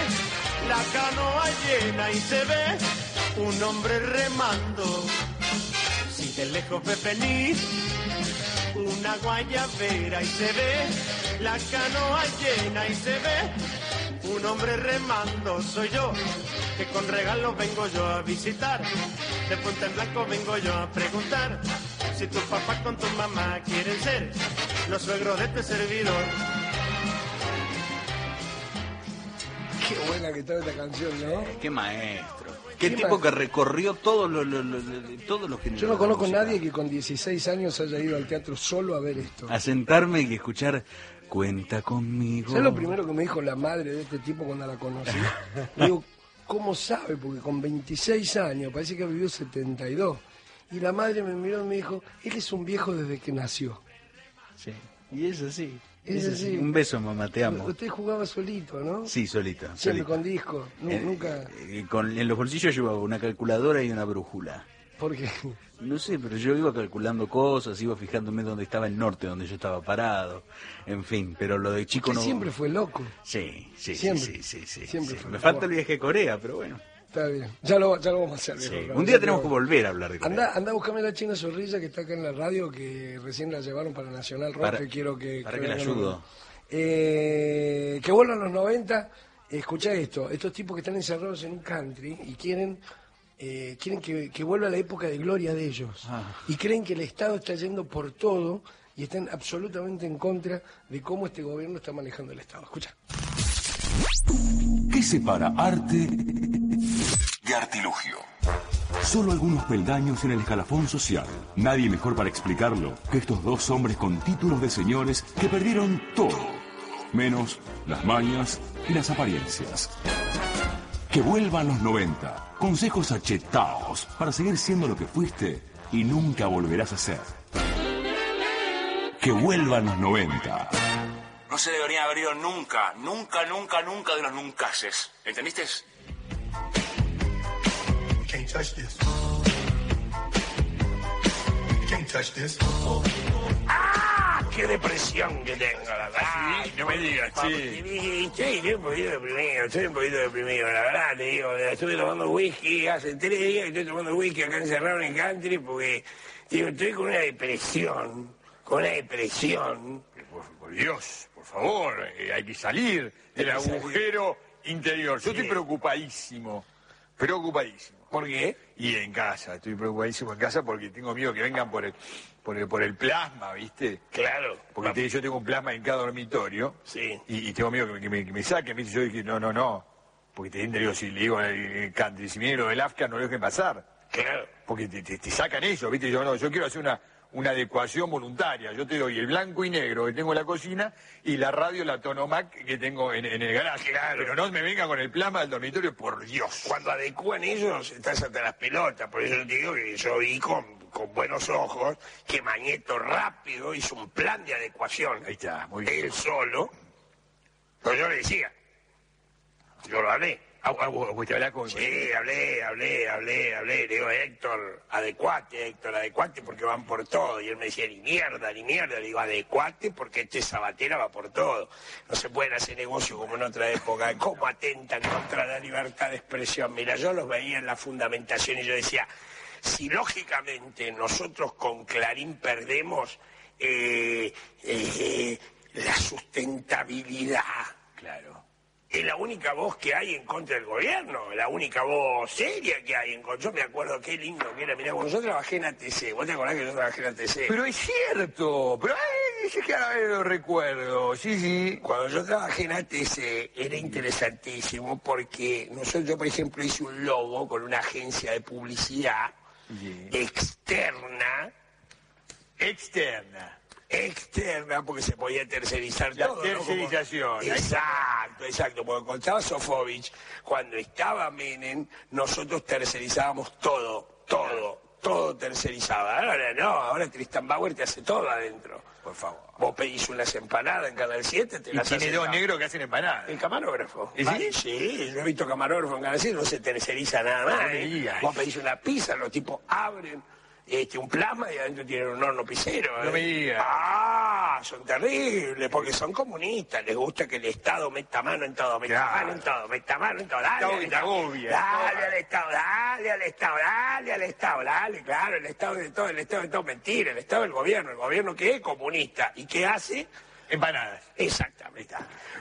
la canoa llena y se ve un hombre remando. Si de lejos ve venir una guayabera y se ve la canoa llena y se ve un hombre remando. Soy yo que con regalos vengo yo a visitar. De Punta en Blanco vengo yo a preguntar si tu papá con tu mamá quieren ser los suegros de este servidor. Qué buena que está esta canción, ¿no? Qué maestro. Qué tipo que recorrió todos los, todos los géneros. Yo no conozco a nadie que con 16 años haya ido al teatro solo a ver esto. A sentarme y escuchar Cuenta conmigo. ¿Sabes lo primero que me dijo la madre de este tipo cuando la conocí? [laughs] Le digo, ¿cómo sabe? Porque con 26 años, parece que vivió 72. Y la madre me miró y me dijo, él es un viejo desde que nació. Sí. Y es así. Es así. Un beso, mamá, te amo. Usted jugaba solito, ¿no? Sí, solito. Siempre solito. con disco, nu- Eh, nunca... eh, con, en los bolsillos llevaba una calculadora y una brújula. ¿Por qué? No sé, pero yo iba calculando cosas, iba fijándome dónde estaba el norte, donde yo estaba parado. En fin, pero lo de chico Usted no. siempre fue loco. Sí, sí, Siempre. sí, sí, sí, Siempre sí. fue Me loco. falta el viaje a Corea, pero bueno. Está bien. Ya lo, ya lo vamos a hacer. Sí, viejo. Un día tenemos que volver a hablar de Corea. Anda, anda a buscarme la China Zorrilla que está acá en la radio, que recién la llevaron para Nacional Rock, Para- que quiero que... para que la vengan. ayudo. Eh, que vuelvan los 90. Escucha esto, estos tipos que están encerrados en un country y quieren... eh, quieren que, que vuelva la época de gloria de ellos. Ah. Y creen que el Estado está yendo por todo y están absolutamente en contra de cómo este gobierno está manejando el Estado. Escucha. ¿Qué separa arte artilugio? Solo algunos peldaños en el escalafón social. Nadie mejor para explicarlo que estos dos hombres con títulos de señores que perdieron todo, menos las mañas y las apariencias. Que vuelvan los 90. Consejos achetados para seguir siendo lo que fuiste y nunca volverás a ser. Que vuelvan los 90. No se deberían haber ido nunca, nunca, nunca, nunca de los nuncases. ¿Entendiste? Can't touch this. Can't touch this. ¡Ah! ¡Qué depresión que tengo, la verdad! No me digas, sí, Estoy un poquito deprimido, estoy un poquito deprimido, la verdad, te digo. Estuve tomando whisky hace tres días que estoy tomando whisky acá encerrado en el country porque, digo, estoy con una depresión, con una depresión. Por, por Dios, por favor, eh, hay que salir del agujero interior. Yo estoy preocupadísimo, preocupadísimo. ¿Por qué? Y en casa, estoy preocupadísimo en casa porque tengo miedo que vengan por el, por el, por el plasma, ¿viste? Claro. Porque te- yo tengo un plasma en cada dormitorio. Sí. Y, y tengo miedo que me, que me- que me saquen, ¿viste? Yo dije, no, no, no. Porque te digo, si le digo el country, si viene lo del Afka, no lo dejen pasar. Claro. Porque te, te- te sacan eso, ¿viste? Yo no, yo quiero hacer una, una adecuación voluntaria. Yo te doy el blanco y negro que tengo en la cocina y la radio, la Tonomac que tengo en, en el garaje. Claro. Pero no me venga con el plasma del dormitorio, por Dios. Cuando adecúan ellos, estás hasta las pelotas. Por eso yo te digo que yo vi con, con buenos ojos que Mañeto rápido hizo un plan de adecuación. Ahí está, muy bien. Él solo. Pero yo le decía. Yo lo hablé. Ah, ah, te hablás con... Sí, hablé, hablé, hablé, hablé. Le digo, Héctor, adecuate, Héctor, adecuate porque van por todo. Y él me decía, ni mierda, ni mierda. Le digo, adecuate porque este Sabatera va por todo. No se pueden hacer negocio como en otra época. ¿Cómo atentan contra la libertad de expresión? Mira, yo los veía en la fundamentación y yo decía, si lógicamente nosotros con Clarín perdemos eh, eh, la sustentabilidad. Claro. Es la única voz que hay en contra del gobierno, la única voz seria que hay en contra. Yo me acuerdo qué lindo que era. Mirá, cuando yo trabajé en ATC, ¿vos te acordás que yo trabajé en ATC? Pero es cierto, pero ay, es que ahora lo recuerdo, sí, sí. Cuando yo trabajé en ATC era interesantísimo porque nosotros, yo por ejemplo hice un logo con una agencia de publicidad externa. Externa. Externa, porque se podía tercerizar La todo. ¿no? Como- tercerización. Exacto, exacto. Porque cuando estaba Sofovich, cuando estaba Menem, nosotros tercerizábamos todo, todo, todo tercerizaba. Ahora no, ahora Tristan Bauer te hace todo adentro. Por favor. Vos pedís unas empanadas en Canal 7, te Y las tiene dos negros que hacen empanadas. El camarógrafo. ¿Y sí? Sí, yo he visto camarógrafo en Canal 7, no se terceriza nada más. ¿eh? Vos pedís una pizza, los tipos abren este, un plasma y adentro tienen un horno pisero. No ¿eh? me digas. Ah, son terribles, porque son comunistas, les gusta que el Estado meta mano en todo, meta Claro. mano en todo, meta mano en todo, dale al Estado, dale al Estado, dale al Estado, dale al Estado, dale, claro, el Estado de todo, el Estado de todo, mentira, el Estado del gobierno, el gobierno que es comunista, ¿y qué hace? Empanadas. Exactamente.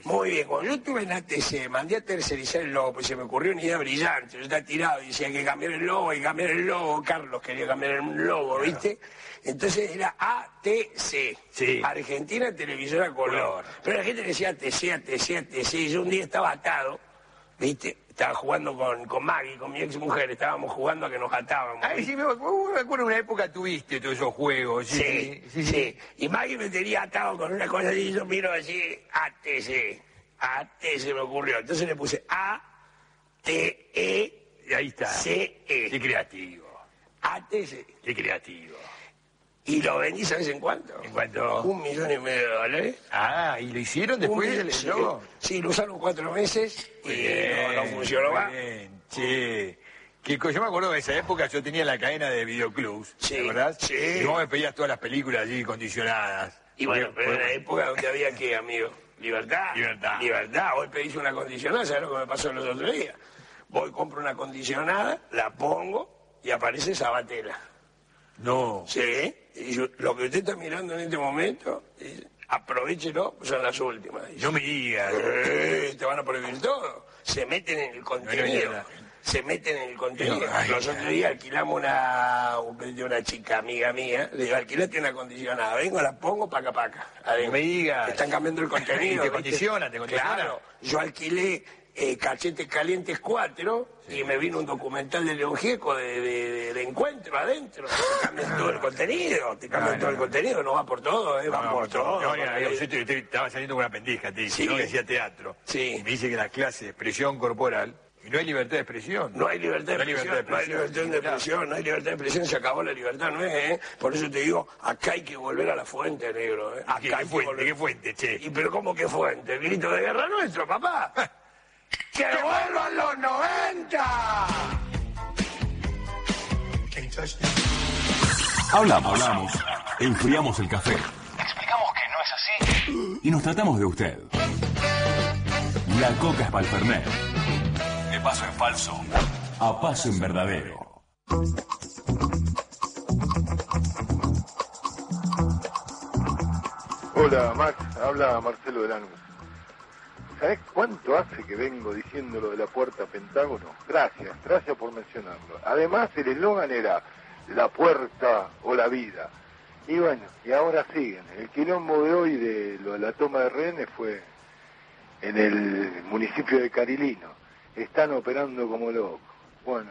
Muy bien, cuando yo estuve en ATC, mandé a tercerizar el logo, pues se me ocurrió una idea brillante. Yo estaba tirado y decía que cambiar el logo y cambiar el logo. Carlos quería cambiar el logo, ¿viste? Entonces era ATC. Sí. Argentina Televisora Color. Pero la gente decía ATC, ATC, ATC. Y yo un día estaba atado ¿viste? Estaba jugando con, con Maggie, con mi ex mujer, estábamos jugando a que nos atábamos. Ay, sí, me, me acuerdo una época tuviste todos esos juegos. Sí, Sí, sí, Y Maggie me tenía atado con una cosa así, y yo miro así, ATC. AT se me ocurrió. Entonces le puse A, T, E, Y ahí está. C, E. Qué creativo. ATC. Qué creativo. Y lo vendí, ¿sabes en cuánto? ¿En cuánto? Un millón y medio de dólares. Ah, ¿y lo hicieron después del sí, logo? Sí, lo usaron cuatro meses y Bien, no, no funcionó más. bien, Che. Que yo me acuerdo de esa época, yo tenía la cadena de videoclubs, ¿te acordás? sí. Y vos me pedías todas las películas allí condicionadas. Y bueno, pero en la época donde había que, amigo, libertad. Libertad. Libertad. Hoy pedís una condicionada, ¿sabes lo que me pasó los otros días? Voy, compro una condicionada, la pongo y aparece Sabatella. No. Sí. Y yo- lo que usted está mirando en este momento, dice, aprovechelo, pues son las últimas. No me digas. Eh, te van a prohibir todo. Se meten en el contenido. no. Se meten en el contenido. Ay, Los otros días alquilamos una, una chica amiga mía. Le digo, alquilate una acondicionada. Vengo, la pongo, paca, paca. Adentro. No me digas. Están cambiando el contenido. Y te ¿viste? condiciona, te condiciona. Claro. Yo alquilé eh, Cachetes Calientes 4 y me vino un documental de León Gieco de, de- de- de encuentro adentro. Te cambian todo el contenido. Te cambian No, todo no, el contenido. No va por todo, eh, va por todo. no, yo estaba saliendo con una pendeja, te dije, Sí. ¿no? que decía teatro. Sí. Y me dice que la clase de expresión corporal, y no hay libertad de expresión. No hay libertad de expresión, no hay libertad de expresión, no hay libertad de expresión, se acabó la libertad, ¿no es? eh? Por eso te digo, acá hay que volver a la fuente, negro. ¿eh? Acá ¿Qué, hay qué que fuente? volver- ¿Qué fuente, che? ¿Y pero cómo que fuente? El grito de guerra nuestro, papá. [laughs] ¡Que vuelvan los 90! Can't touch this. Hablamos, hablamos, enfriamos el café Explicamos que no es así. y nos tratamos de usted. La coca es para el Fernet. De paso en falso. A paso en verdadero. Hola Max, habla Marcelo de Lanús. ¿Sabés cuánto hace que vengo diciendo lo de la puerta Pentágono? Gracias, gracias por mencionarlo. Además el eslogan era la puerta o la vida. Y bueno, y ahora siguen. El quilombo de hoy de lo de la toma de rehenes fue en el municipio de Carilino. Están operando como locos. Bueno,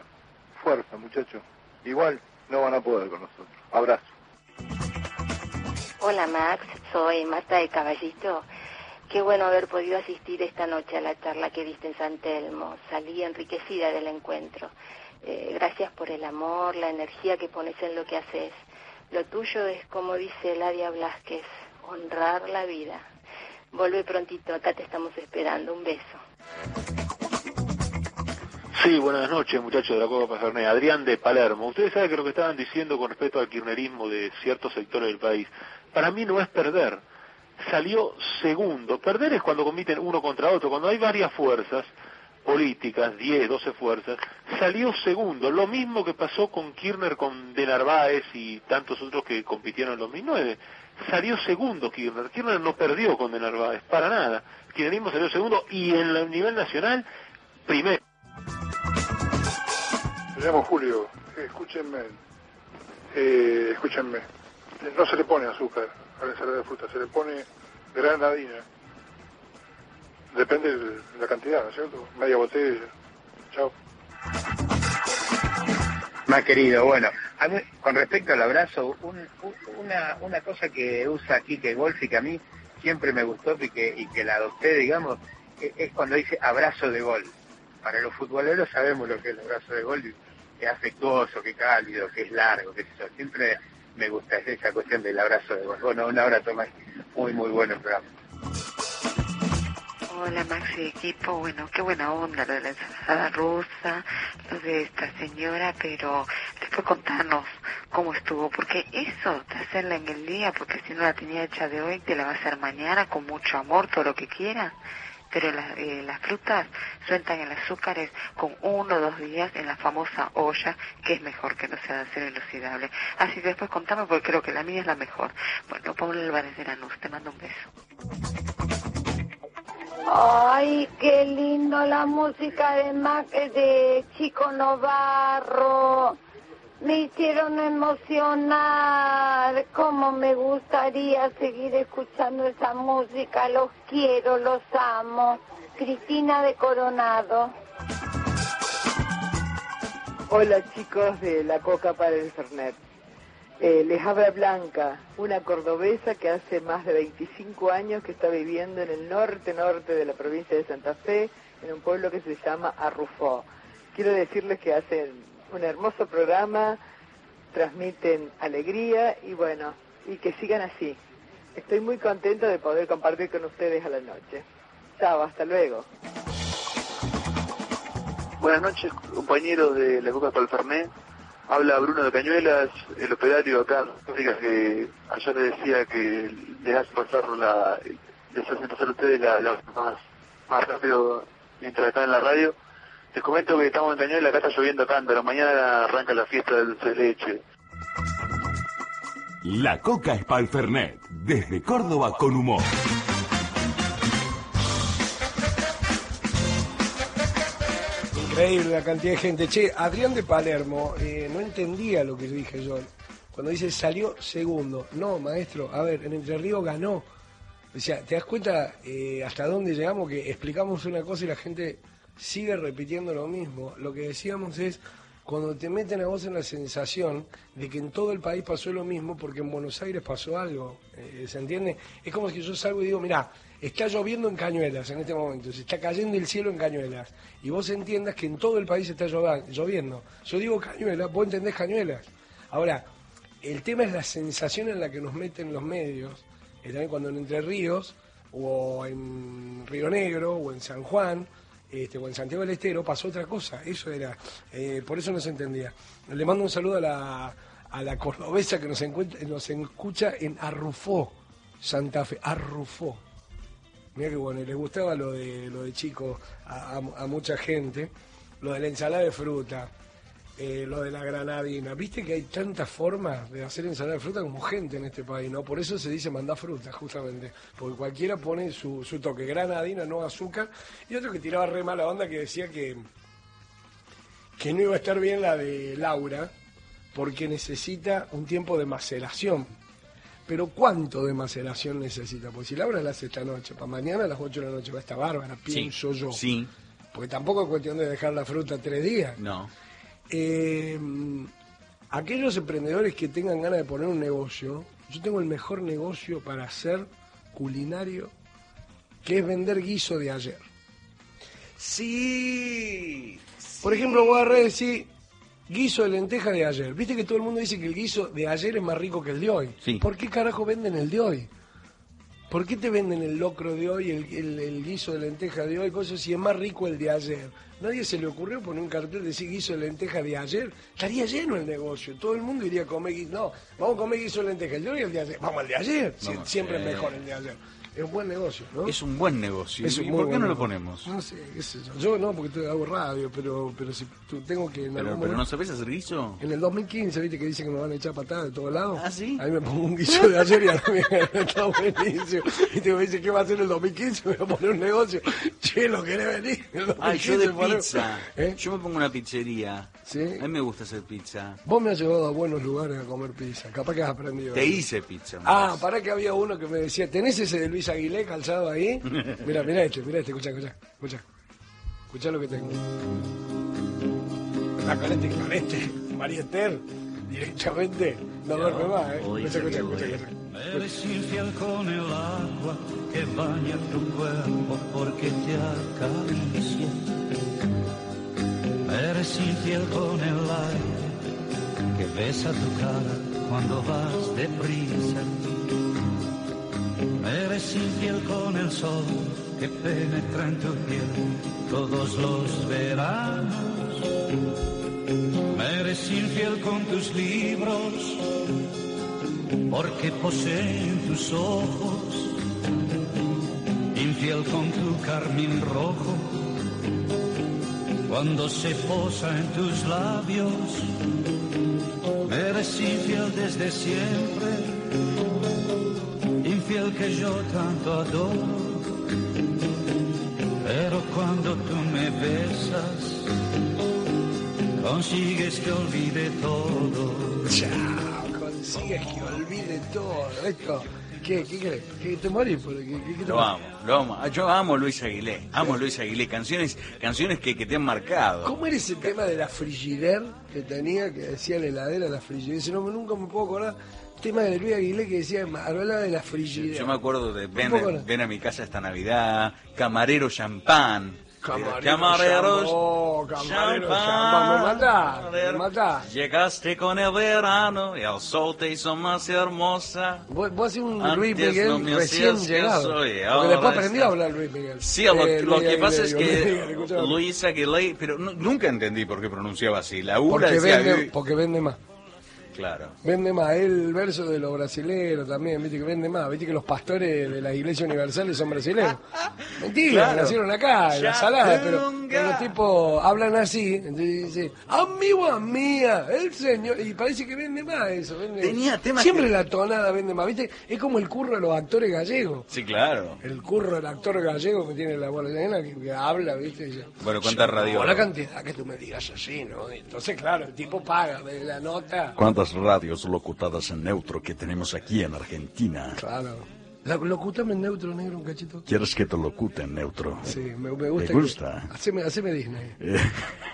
fuerza muchachos. Igual no van a poder con nosotros. Abrazo. Hola Max, soy Marta de Caballito. Qué bueno haber podido asistir esta noche a la charla que diste en San Telmo. Salí enriquecida del encuentro. Eh, gracias por el amor, la energía que pones en lo que haces. Lo tuyo es, como dice Ladia Blasquez, honrar la vida. Vuelve prontito, acá te estamos esperando. Un beso. Sí, buenas noches, muchachos de la Copa Fernet. Adrián de Palermo. Ustedes saben que lo que estaban diciendo con respecto al kirchnerismo de ciertos sectores del país, para mí no es perder. Salió segundo. Perder es cuando compiten uno contra otro. Cuando hay varias fuerzas políticas, 10, 12 fuerzas, salió segundo. Lo mismo que pasó con Kirchner, con De Narváez y tantos otros que compitieron en 2009. Salió segundo Kirchner. Kirchner no perdió con De Narváez, para nada. Kirchnerismo salió segundo y en el nivel nacional, primero. Me llamo Julio, escúchenme, eh, escúchenme, no se le pone azúcar a la ensalada de fruta, se le pone granadina, depende de la cantidad, ¿no es cierto? Media botella, chao. Más querido, bueno, a mí, con respecto al abrazo, un- un- una, una cosa que usa Kike Golf y que a mí siempre me gustó y que, y que la adopté, digamos, e- es cuando dice abrazo de gol. Para los futboleros sabemos lo que es el abrazo de gol, que es afectuoso, que es cálido, que es largo, que es eso. Siempre me gusta esa cuestión del abrazo de gol. Bueno, un abrazo más, muy, muy bueno el programa. Hola Maxi equipo, bueno, qué buena onda lo de la ensalada rusa, lo de esta señora, pero después contanos cómo estuvo, porque eso de hacerla en el día, porque si no la tenía hecha de hoy, te la va a hacer mañana con mucho amor, todo lo que quiera. Pero la- eh, las frutas sueltan el azúcares con uno o dos días en la famosa olla, que es mejor que no sea de acero inoxidable. Así que después contame, porque creo que la mía es la mejor. Bueno, Pablo Álvarez de Lanús, te mando un beso. Ay, qué lindo la música de, Mac, de Chico Novarro. Me hicieron emocionar. Cómo me gustaría seguir escuchando esa música. Los quiero, los amo. Cristina de Coronado. Hola chicos de La Coca para el Fernet. Eh, les habla Blanca, una cordobesa que hace más de 25 años que está viviendo en el norte norte de la provincia de Santa Fe, en un pueblo que se llama Arrufó. Quiero decirles que hacen un hermoso programa, transmiten alegría y bueno, y que sigan así. Estoy muy contenta de poder compartir con ustedes a la noche. Chao, hasta luego. Buenas noches, compañeros de la Coca Fernet. Habla Bruno de Cañuelas, el operario acá, que ayer le decía que les hace pasar la, les hacen pasar ustedes la, la más, más rápido mientras están en la radio. Les comento que estamos en Cañuelas, acá está lloviendo cántaro, mañana arranca la fiesta del dulce de leche. La Coca es pa'l Fernet, desde Córdoba con humor. Increíble la cantidad de gente. Che, Adrián de Palermo, eh, no entendía lo que dije yo. Cuando dice salió segundo. No, maestro, a ver, en Entre Ríos ganó. O sea, ¿te das cuenta eh, hasta dónde llegamos? Que explicamos una cosa y la gente sigue repitiendo lo mismo. Lo que decíamos es, cuando te meten a vos en la sensación de que en todo el país pasó lo mismo, porque en Buenos Aires pasó algo, eh, ¿se entiende? Es como si yo salgo y digo, mirá, está lloviendo en Cañuelas en este momento, se está cayendo el cielo en Cañuelas, y vos entiendas que en todo el país está lloviendo. Yo digo Cañuelas, vos entendés Cañuelas. Ahora, el tema es la sensación en la que nos meten los medios, eh, también cuando en Entre Ríos, o en Río Negro, o en San Juan, este, o en Santiago del Estero, pasó otra cosa, eso era, eh, por eso no se entendía. Le mando un saludo a la, a la cordobesa que nos, encuentra, nos escucha en Arrufó, Santa Fe, Arrufó. Mira que bueno, y les gustaba lo de lo de chico a, a- a mucha gente, lo de la ensalada de fruta, eh, lo de la granadina. Viste que hay tantas formas de hacer ensalada de fruta como gente en este país, ¿no? Por eso se dice mandar fruta, justamente. Porque cualquiera pone su, su toque, granadina, no azúcar. Y otro que tiraba re mala onda que decía que, que no iba a estar bien la de Laura, porque necesita un tiempo de maceración. Pero ¿cuánto de maceración necesita? Porque si Laura la hace esta noche, para mañana a las 8 de la noche va a estar bárbara, pienso yo. Sí, Porque tampoco es cuestión de dejar la fruta tres días. no. Eh, aquellos emprendedores que tengan ganas de poner un negocio, yo tengo el mejor negocio para hacer culinario, que es vender guiso de ayer. Sí. Por ejemplo, voy a decir guiso de lenteja de ayer. Viste que todo el mundo dice que el guiso de ayer es más rico que el de hoy. Sí. ¿Por qué carajo venden el de hoy? ¿Por qué te venden el locro de hoy, el, el- el guiso de lenteja de hoy, cosas si es más rico el de ayer? Nadie se le ocurrió poner un cartel de decir guiso de lenteja de ayer. Estaría lleno el negocio. Todo el mundo iría a comer guiso. No, vamos a comer guiso de lenteja el de hoy el de ayer. Vamos al de ayer. Siempre eh. es mejor el de ayer. Es un buen negocio, ¿no? Es un buen negocio. Es un ¿Y por qué no lo ponemos? No sé, qué sé yo. Yo no, porque hago radio, pero, pero si tengo que... en Pero, algún pero no momento- sabés hacer guiso. En el 2015, viste que dicen que me van a echar patadas de todos lados. ¿Ah, sí? Ahí me pongo un guiso de ayer y a la [laughs] mierda, está buenísimo. Y te me dice, ¿qué va a hacer en el 2015? Me [laughs] voy a poner un negocio. [laughs] Che, ¿lo querés venir? En el Ay, yo de 2015 ponemos- pizza. ¿Eh? Yo me pongo una pizzería. ¿Sí? A mí me gusta hacer pizza. Vos me has llevado a buenos lugares a comer pizza. Capaz que has aprendido. Te hice pizza. Ah, vez. para que había uno que me decía, ¿tenés ese de Luis Aguilé calzado ahí? [laughs] Mira, mira este, mira este, escucha, escucha, escucha. Escucha lo que tengo. La calente, calente, María Esther, directamente, no duerme más, ¿eh? Escucha, escucha, escucha, escucha. Eres infiel con el agua que baña tu cuerpo porque te acaricia. Eres infiel con el aire que besa tu cara cuando vas deprisa. Eres infiel con el sol que penetra en tu piel todos los veranos. Eres infiel con tus libros porque poseen tus ojos, infiel con tu carmín rojo, cuando se posa en tus labios, eres infiel desde siempre, infiel que yo tanto adoro, pero cuando tú me besas, consigues que olvide todo. Chao, consigues que olvide todo. Esto, ¿qué, qué crees? ¿Que te morís? ¿Qué, qué- qué te Lo amo, lo amo. Ah, Yo amo a Luis Aguilé, amo Luis Aguilé. Canciones, canciones que, que te han marcado. ¿Cómo era ese tema de la frigider que tenía, que decía la heladera, la frigider? Ese nombre nunca me puedo acordar. Tema de Luis Aguilé que decía, hablaba de la frigider. Yo me acuerdo de ven, ven a mi casa esta Navidad, Camarero Champán. Camarero Camareros, camarero champán, me me. Llegaste con el verano y el sol te hizo más hermosa. Vos, vos hacés un Antes Luis Miguel no recién llegado. Porque después aprendió a hablar Luis Miguel. Sí, lo, Eh, lo Luis que pasa es que Luis Aguilé, pero nu- nunca entendí por qué pronunciaba así. La U porque vende más. Claro. Vende más, el verso de los brasileros también, viste que vende más, viste que los pastores de las iglesias universales son brasileños. [laughs] Mentira, Claro. nacieron acá, en la salada, pero, los tipos hablan así, entonces dice, amigo mía, el señor, y parece que vende más eso, vende Tenía temas Siempre que- la tonada vende más, viste, es como el curro de los actores gallegos. Sí, claro. El curro del actor gallego que tiene la bola llena, que, que habla, viste. dice, Bueno, ¿cuántas radios? "Oh, la cantidad que tú me digas así, ¿no? Entonces, claro, el tipo paga la nota. ¿Cuántas radios locutadas en neutro que tenemos aquí en Argentina? Claro. La, locutame en neutro negro un cachito. ¿Quieres que te locute en neutro? Sí, me, me gusta. ¿Te que- gusta? haceme, haceme Disney. [laughs]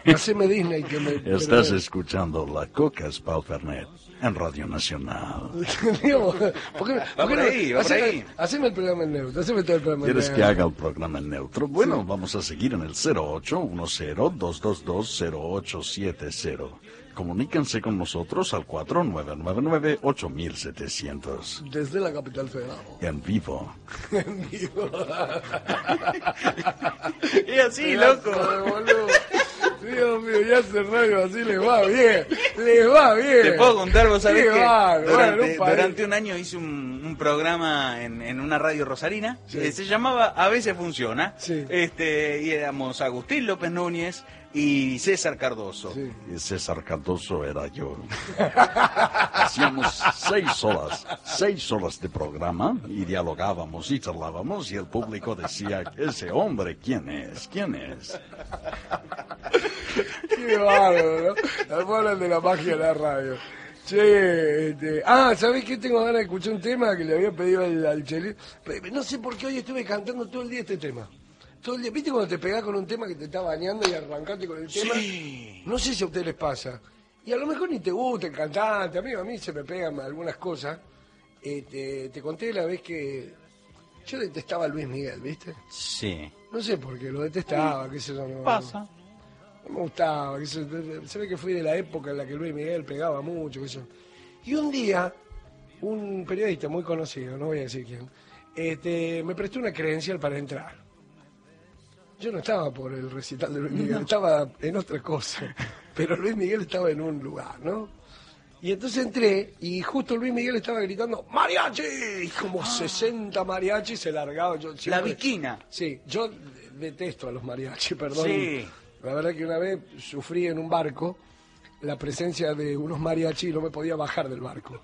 Haceme Disney que me... Estás pero- escuchando La Coca Spal Fernet en Radio Nacional. [laughs] Digo, ¿por qué- Va por por ahí, va por haceme- ahí. Haceme el programa en neutro, haceme todo el programa en ¿Quieres que neutro. haga el programa en neutro? Bueno, vamos a seguir en el 0810-222-0870. Comuníquense con nosotros al 4999-8700. Desde la capital federal. En vivo. [laughs] En vivo. Y así, loco. Dios mío, ya hace radio así les va bien. Les va bien. Te puedo contar, vos sabés que bárbaro, durante, bueno, durante un año hice un, un programa en, en una radio rosarina, eh, se llamaba A veces funciona, este, y éramos Agustín López Núñez y César Cardoso. Y César Cardoso era yo. [laughs] Hacíamos seis horas, seis horas de programa y dialogábamos y charlábamos y el público decía, ese hombre, ¿quién es? ¿Quién es? [laughs] Qué bárbaro, ¿no? Hablan de la magia de la radio. Che, este... Ah, ¿sabés qué? Tengo ganas de escuchar un tema que le había pedido al, al Chelín. Pe- No sé por qué hoy estuve cantando todo el día este tema. Todo el día. ¿Viste cuando te pegás con un tema que te está bañando y arrancaste con el tema? No sé si a ustedes les pasa. Y a lo mejor ni te gusta el cantante. A mí, a mí se me pegan algunas cosas. Este, te conté la vez que yo detestaba a Luis Miguel, ¿viste? Sí. No sé por qué, lo detestaba, qué sé yo. No, Pasa. No me gustaba, qué sé yo, se ve que fui de la época en la que Luis Miguel pegaba mucho, qué sé yo. Y un día, un periodista muy conocido, no voy a decir quién, este, me prestó una credencial para entrar. Yo no estaba por el recital de Luis Miguel, estaba en otra cosa. [laughs] Pero Luis Miguel estaba en un lugar, ¿no? Y entonces entré y justo Luis Miguel estaba gritando ¡Mariachi! Y como 60 mariachis se largaban. Yo siempre- La viquina. Sí, yo detesto a los mariachis, perdón. Sí. La verdad que una vez sufrí en un barco la presencia de unos mariachis y no me podía bajar del barco.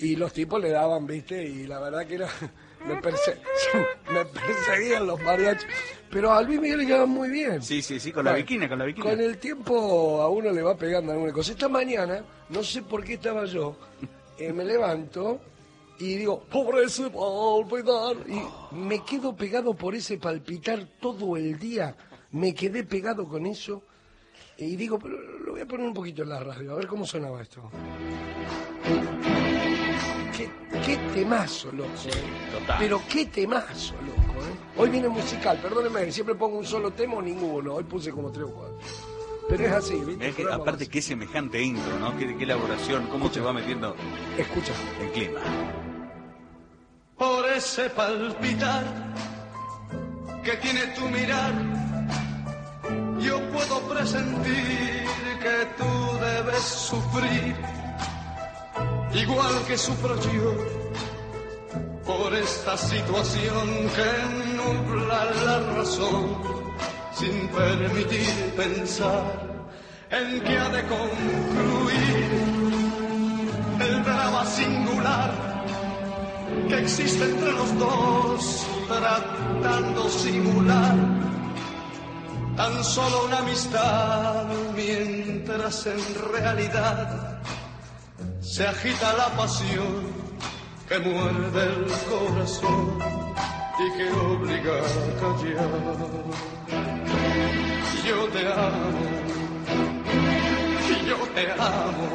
Y los tipos le daban, viste, y la verdad que era... Me, perse- [laughs] me perseguían los mariachis. Pero a Luis Miguel le quedaban muy bien. Sí, sí, sí, con la viquina, con la viquina. Con el tiempo a uno le va pegando alguna cosa. Esta mañana, no sé por qué estaba yo, eh, me levanto y digo, pobre ese palpitar. Y me quedo pegado por ese palpitar todo el día. Me quedé pegado con eso. Y digo, pero lo voy a poner un poquito en la radio, a ver cómo sonaba esto. Qué, temazo, loco. eh. total. Pero qué temazo, loco. eh. Hoy viene musical, perdóneme, siempre pongo un solo tema o ninguno. Hoy puse como tres o cuatro. Pero es así, ¿viste? Que, aparte, qué semejante intro, ¿no? Qué, qué elaboración, cómo te va metiendo Escucha. el clima. por ese palpitar que tiene tu mirar. Yo puedo presentir que tú debes sufrir, igual que sufro yo, por esta situación que nubla la razón, sin permitir pensar en que ha de concluir el drama singular que existe entre los dos, tratando simular tan solo una amistad, mientras en realidad se agita la pasión que muerde el corazón y que obliga a callar. Yo te amo, yo te amo,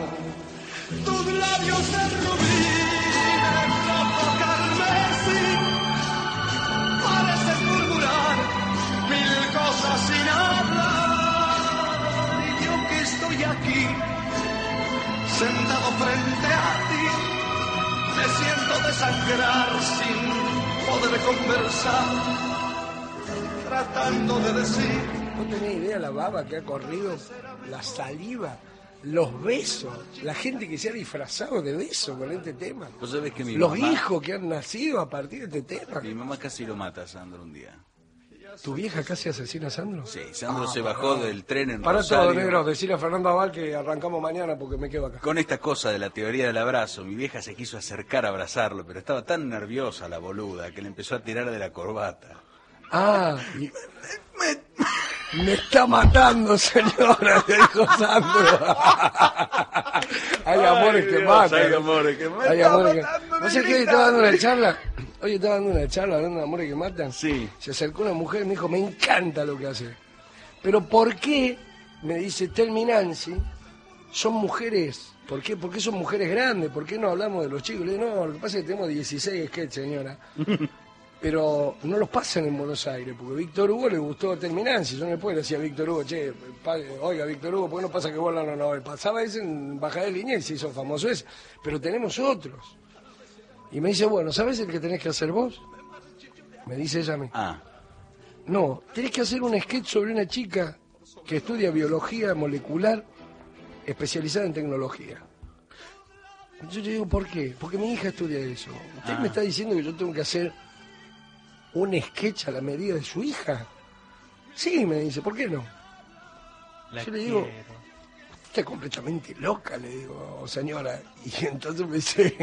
tus labios de rubí, carmesí, parecen murmurar mil cosas sin hablar. Y yo que estoy aquí, sentado frente a ti, me siento desangrar sin poder conversar, tratando de decir. No tenés idea la baba que ha corrido, la saliva, los besos, la gente que se ha disfrazado de besos con este tema. Vos sabés que mi Los mamá- hijos que han nacido a partir de este tema. Mi mamá casi lo mata a Sandro un día. ¿Tu vieja casi asesina a Sandro? Sí, Sandro Ah, se bajó del tren en Para Rosario. todo, negro, decirle a Fernando Aval que arrancamos mañana porque me quedo acá. Con esta cosa de la teoría del abrazo, mi vieja se quiso acercar a abrazarlo, pero estaba tan nerviosa la boluda que le empezó a tirar de la corbata. Ah, y- [laughs] me está matando, señora, [laughs] le dijo Sandro. [laughs] hay amores que Dios, matan. hay amores que matan. Hay amores que... ¿No sé qué? Estaba dando una charla. Oye, estaba dando una charla hablando de amores que matan. Sí. Se acercó una mujer y me dijo, me encanta lo que hace. Pero ¿por qué, me dice Telmi Nancy, son mujeres? ¿Por qué? ¿Por qué son mujeres grandes? ¿Por qué no hablamos de los chicos? Le digo, no, lo que pasa es que tenemos 16 sketches, señora. [laughs] pero no los pasan en Buenos Aires, porque Víctor Hugo le gustó a Terminancy. Yo no le puedo decir a Víctor Hugo, che, oiga, Víctor Hugo, ¿por qué no pasa que vos la no, no? Pasaba ese en Bajada de Línea y se hizo famoso ese. Pero tenemos otros. Y me dice, bueno, ¿sabes el que tenés que hacer vos? Me dice ella a mí. Ah. No, tenés que hacer un sketch sobre una chica que estudia biología molecular especializada en tecnología. Yo le digo, ¿por qué? Porque mi hija estudia eso. ¿Usted Ah. me está diciendo que yo tengo que hacer un sketch a la medida de su hija? Sí, me dice, ¿por qué no? yo le digo, es completamente loca, le digo, señora. Y entonces me dice,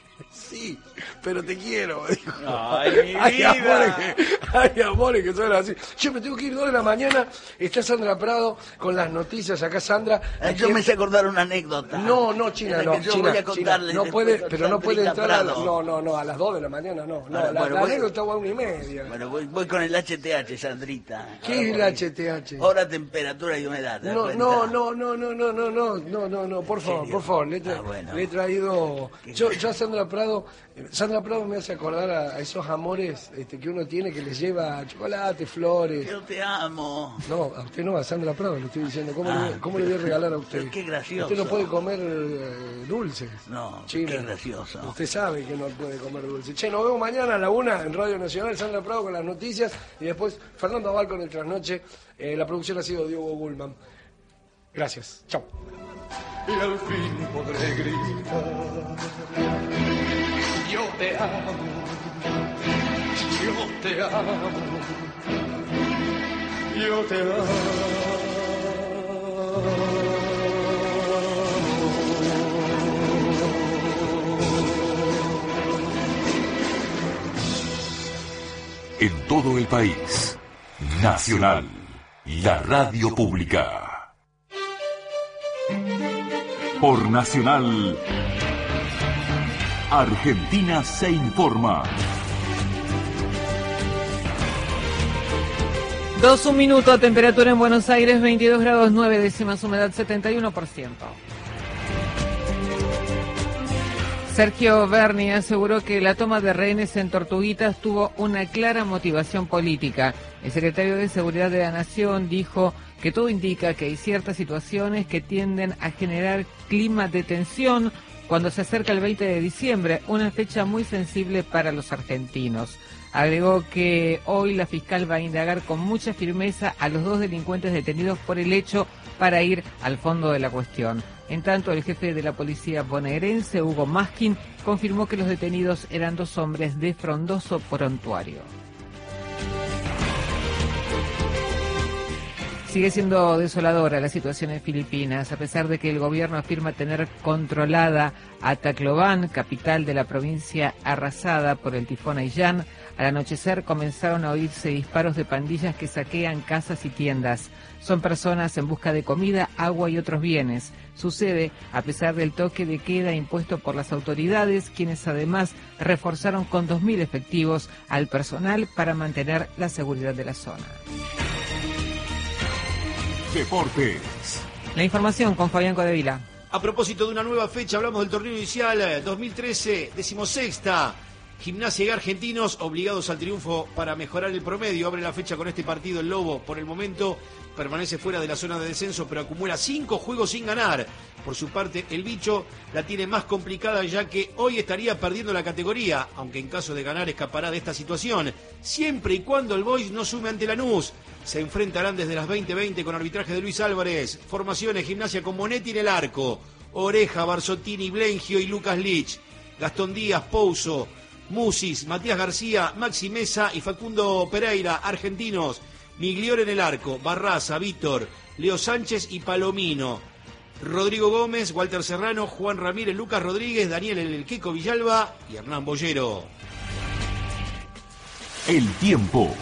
[laughs] sí, pero te quiero. [laughs] Ay, mi [laughs] hay, vida. amores que, hay amores que son así. Yo me tengo que ir dos de la mañana. Está Sandra Prado con las noticias. Acá Sandra. Eh, Yo me hice acordar una anécdota. No, no, China, no. yo China, voy a China, contarle no puede, pero no puede entrar a, Prado. no, no, no, a las dos de la mañana no. No, Bueno, la, bueno, la voy- anécdota va a una y media. Bueno, voy, voy con el HTH, Sandrita. ¿Qué es el HTH? Hora, temperatura y humedad. ¿te das No, no, no, no, no, no, no, no, no, no, no, por favor, por favor, le, he tra- Ah, bueno. le he traído, yo, yo a Sandra Prado, Sandra Prado me hace acordar a, a esos amores este, que uno tiene que les lleva chocolate, flores. Yo te amo. No, a usted no, a Sandra Prado le estoy diciendo, ¿cómo, Ah, le, voy- cómo le voy a regalar a usted? qué gracioso. Usted no puede comer eh, dulces. No, China. qué gracioso. Usted sabe que no puede comer dulces. Che, nos vemos mañana a la una en Radio Nacional, Sandra Prado con las noticias y después Fernando Aval con el trasnoche. Eh, la producción ha sido Diego Gullman. Gracias. Chao. y al fin podré gritar. Yo te amo, yo te amo, yo te En todo el país. Nacional. La radio pública. Por Nacional. Argentina se informa. Dos, un minuto, temperatura en Buenos Aires 22 grados 9 décimas, humedad 71%. Sergio Berni aseguró que la toma de rehenes en Tortuguitas tuvo una clara motivación política. El secretario de Seguridad de la Nación dijo que todo indica que hay ciertas situaciones que tienden a generar clima de tensión cuando se acerca el 20 de diciembre, una fecha muy sensible para los argentinos. Agregó que hoy la fiscal va a indagar con mucha firmeza a los dos delincuentes detenidos por el hecho para ir al fondo de la cuestión. En tanto, el jefe de la policía bonaerense, Hugo Maskin, confirmó que los detenidos eran dos hombres de frondoso prontuario. Sigue siendo desoladora la situación en Filipinas, a pesar de que el gobierno afirma tener controlada a Tacloban, capital de la provincia arrasada por el tifón Aillán. Al anochecer comenzaron a oírse disparos de pandillas que saquean casas y tiendas. Son personas en busca de comida, agua y otros bienes. Sucede a pesar del toque de queda impuesto por las autoridades, quienes además reforzaron con 2.000 efectivos al personal para mantener la seguridad de la zona. Deportes. La información con Fabián Codevila. A propósito de una nueva fecha, hablamos del torneo inicial eh, 2013, decimosexta. Gimnasia y Argentinos obligados al triunfo para mejorar el promedio. Abre la fecha con este partido el Lobo. Por el momento permanece fuera de la zona de descenso, pero acumula cinco juegos sin ganar. Por su parte, el bicho la tiene más complicada ya que hoy estaría perdiendo la categoría, aunque en caso de ganar escapará de esta situación. Siempre y cuando el Boys no sume ante Lanús. Se enfrentarán desde las 20:20 con arbitraje de Luis Álvarez. Formaciones, gimnasia con Monetti en el arco. Oreja, Barzottini, Blengio y Lucas Lich. Gastón Díaz, Pouso, Musis, Matías García, Maxi Mesa y Facundo Pereira, argentinos. Miglior en el arco, Barraza, Víctor, Leo Sánchez y Palomino. Rodrigo Gómez, Walter Serrano, Juan Ramírez, Lucas Rodríguez, Daniel El Queco Villalba y Hernán Bollero. El tiempo.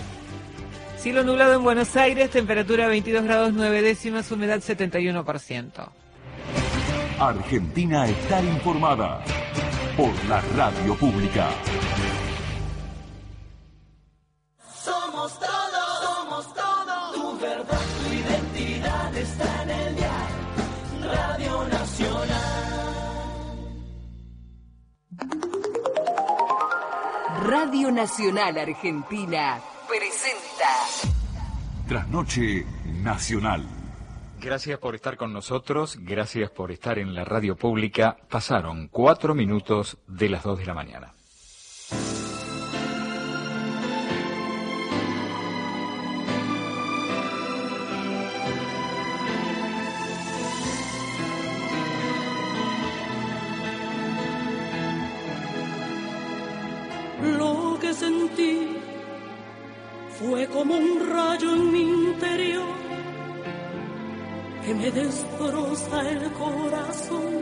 Cielo nublado en Buenos Aires, temperatura 22 grados 9 décimas, humedad 71%. Argentina está informada por la radio pública. Somos todo, somos todo. Tu verdad, tu identidad está en el diario. Radio Nacional. Radio Nacional Argentina presenta Trasnoche Nacional. Gracias por estar con nosotros, gracias por estar en la radio pública. Pasaron cuatro minutos de las dos de la mañana. Como un rayo en mi interior que me destroza el corazón.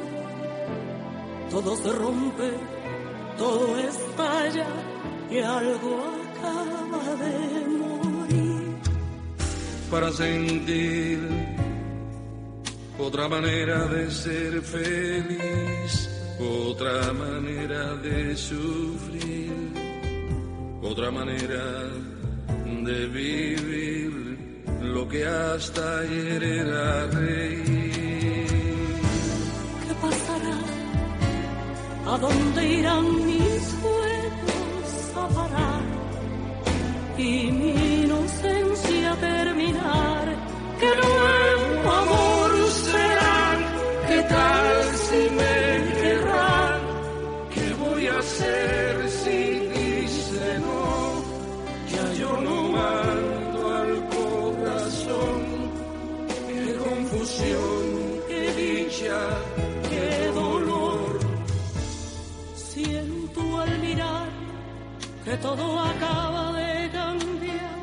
Todo se rompe, todo estalla y algo acaba de morir. para sentir otra manera de ser feliz, otra manera de sufrir, otra manera vivir lo que hasta ayer era reír. ¿Qué pasará? ¿A dónde irán mis juegos a parar? Y mi inocencia terminar. ¿Qué nuevo amor será? ¿Qué tal si me todo acaba de cambiar.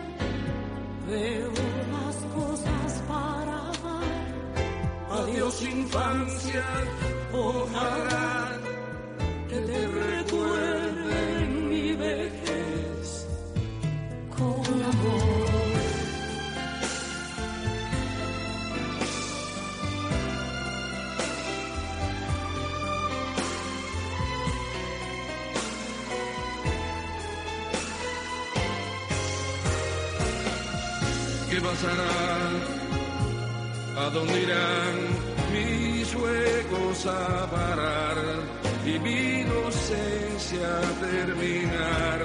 Veo las cosas para amar. Adiós infancia, ojalá que te recuerde ¿Qué pasará? ¿A dónde irán mis juegos a parar y mi inocencia a terminar?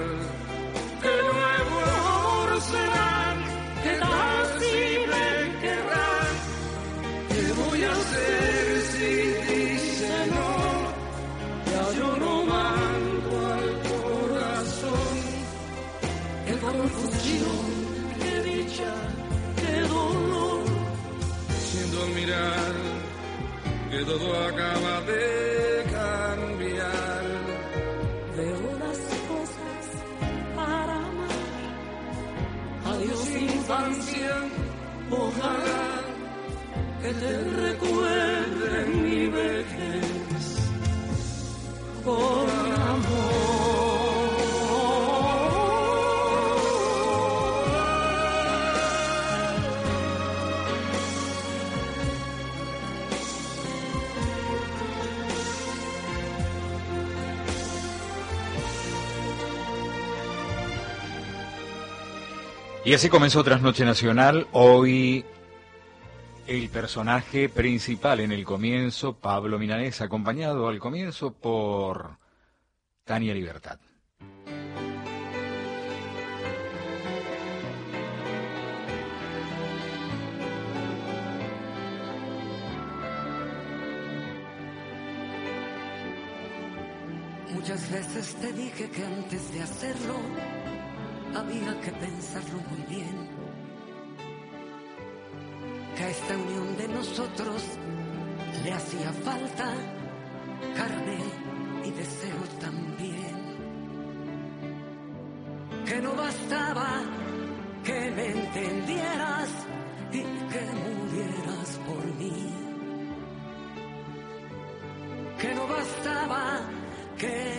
¿Qué nuevo amor será? ¿Qué tal si me querrán? ¿Qué voy a hacer si dice no? Ya yo no mando al corazón. Qué confusión, qué dicha. Mirar que todo acaba de cambiar. Veo las cosas para amar. Adiós infancia, Ojalá que te recuerde mi vejez con Y así comenzó Trasnoche Nacional. Hoy el personaje principal en el comienzo, Pablo Milanés, acompañado al comienzo por Tania Libertad. Muchas veces te dije que antes de hacerlo había que pensarlo muy bien. Que a esta unión de nosotros le hacía falta carne y deseo también. Que no bastaba que me entendieras y que murieras por mí. Que no bastaba que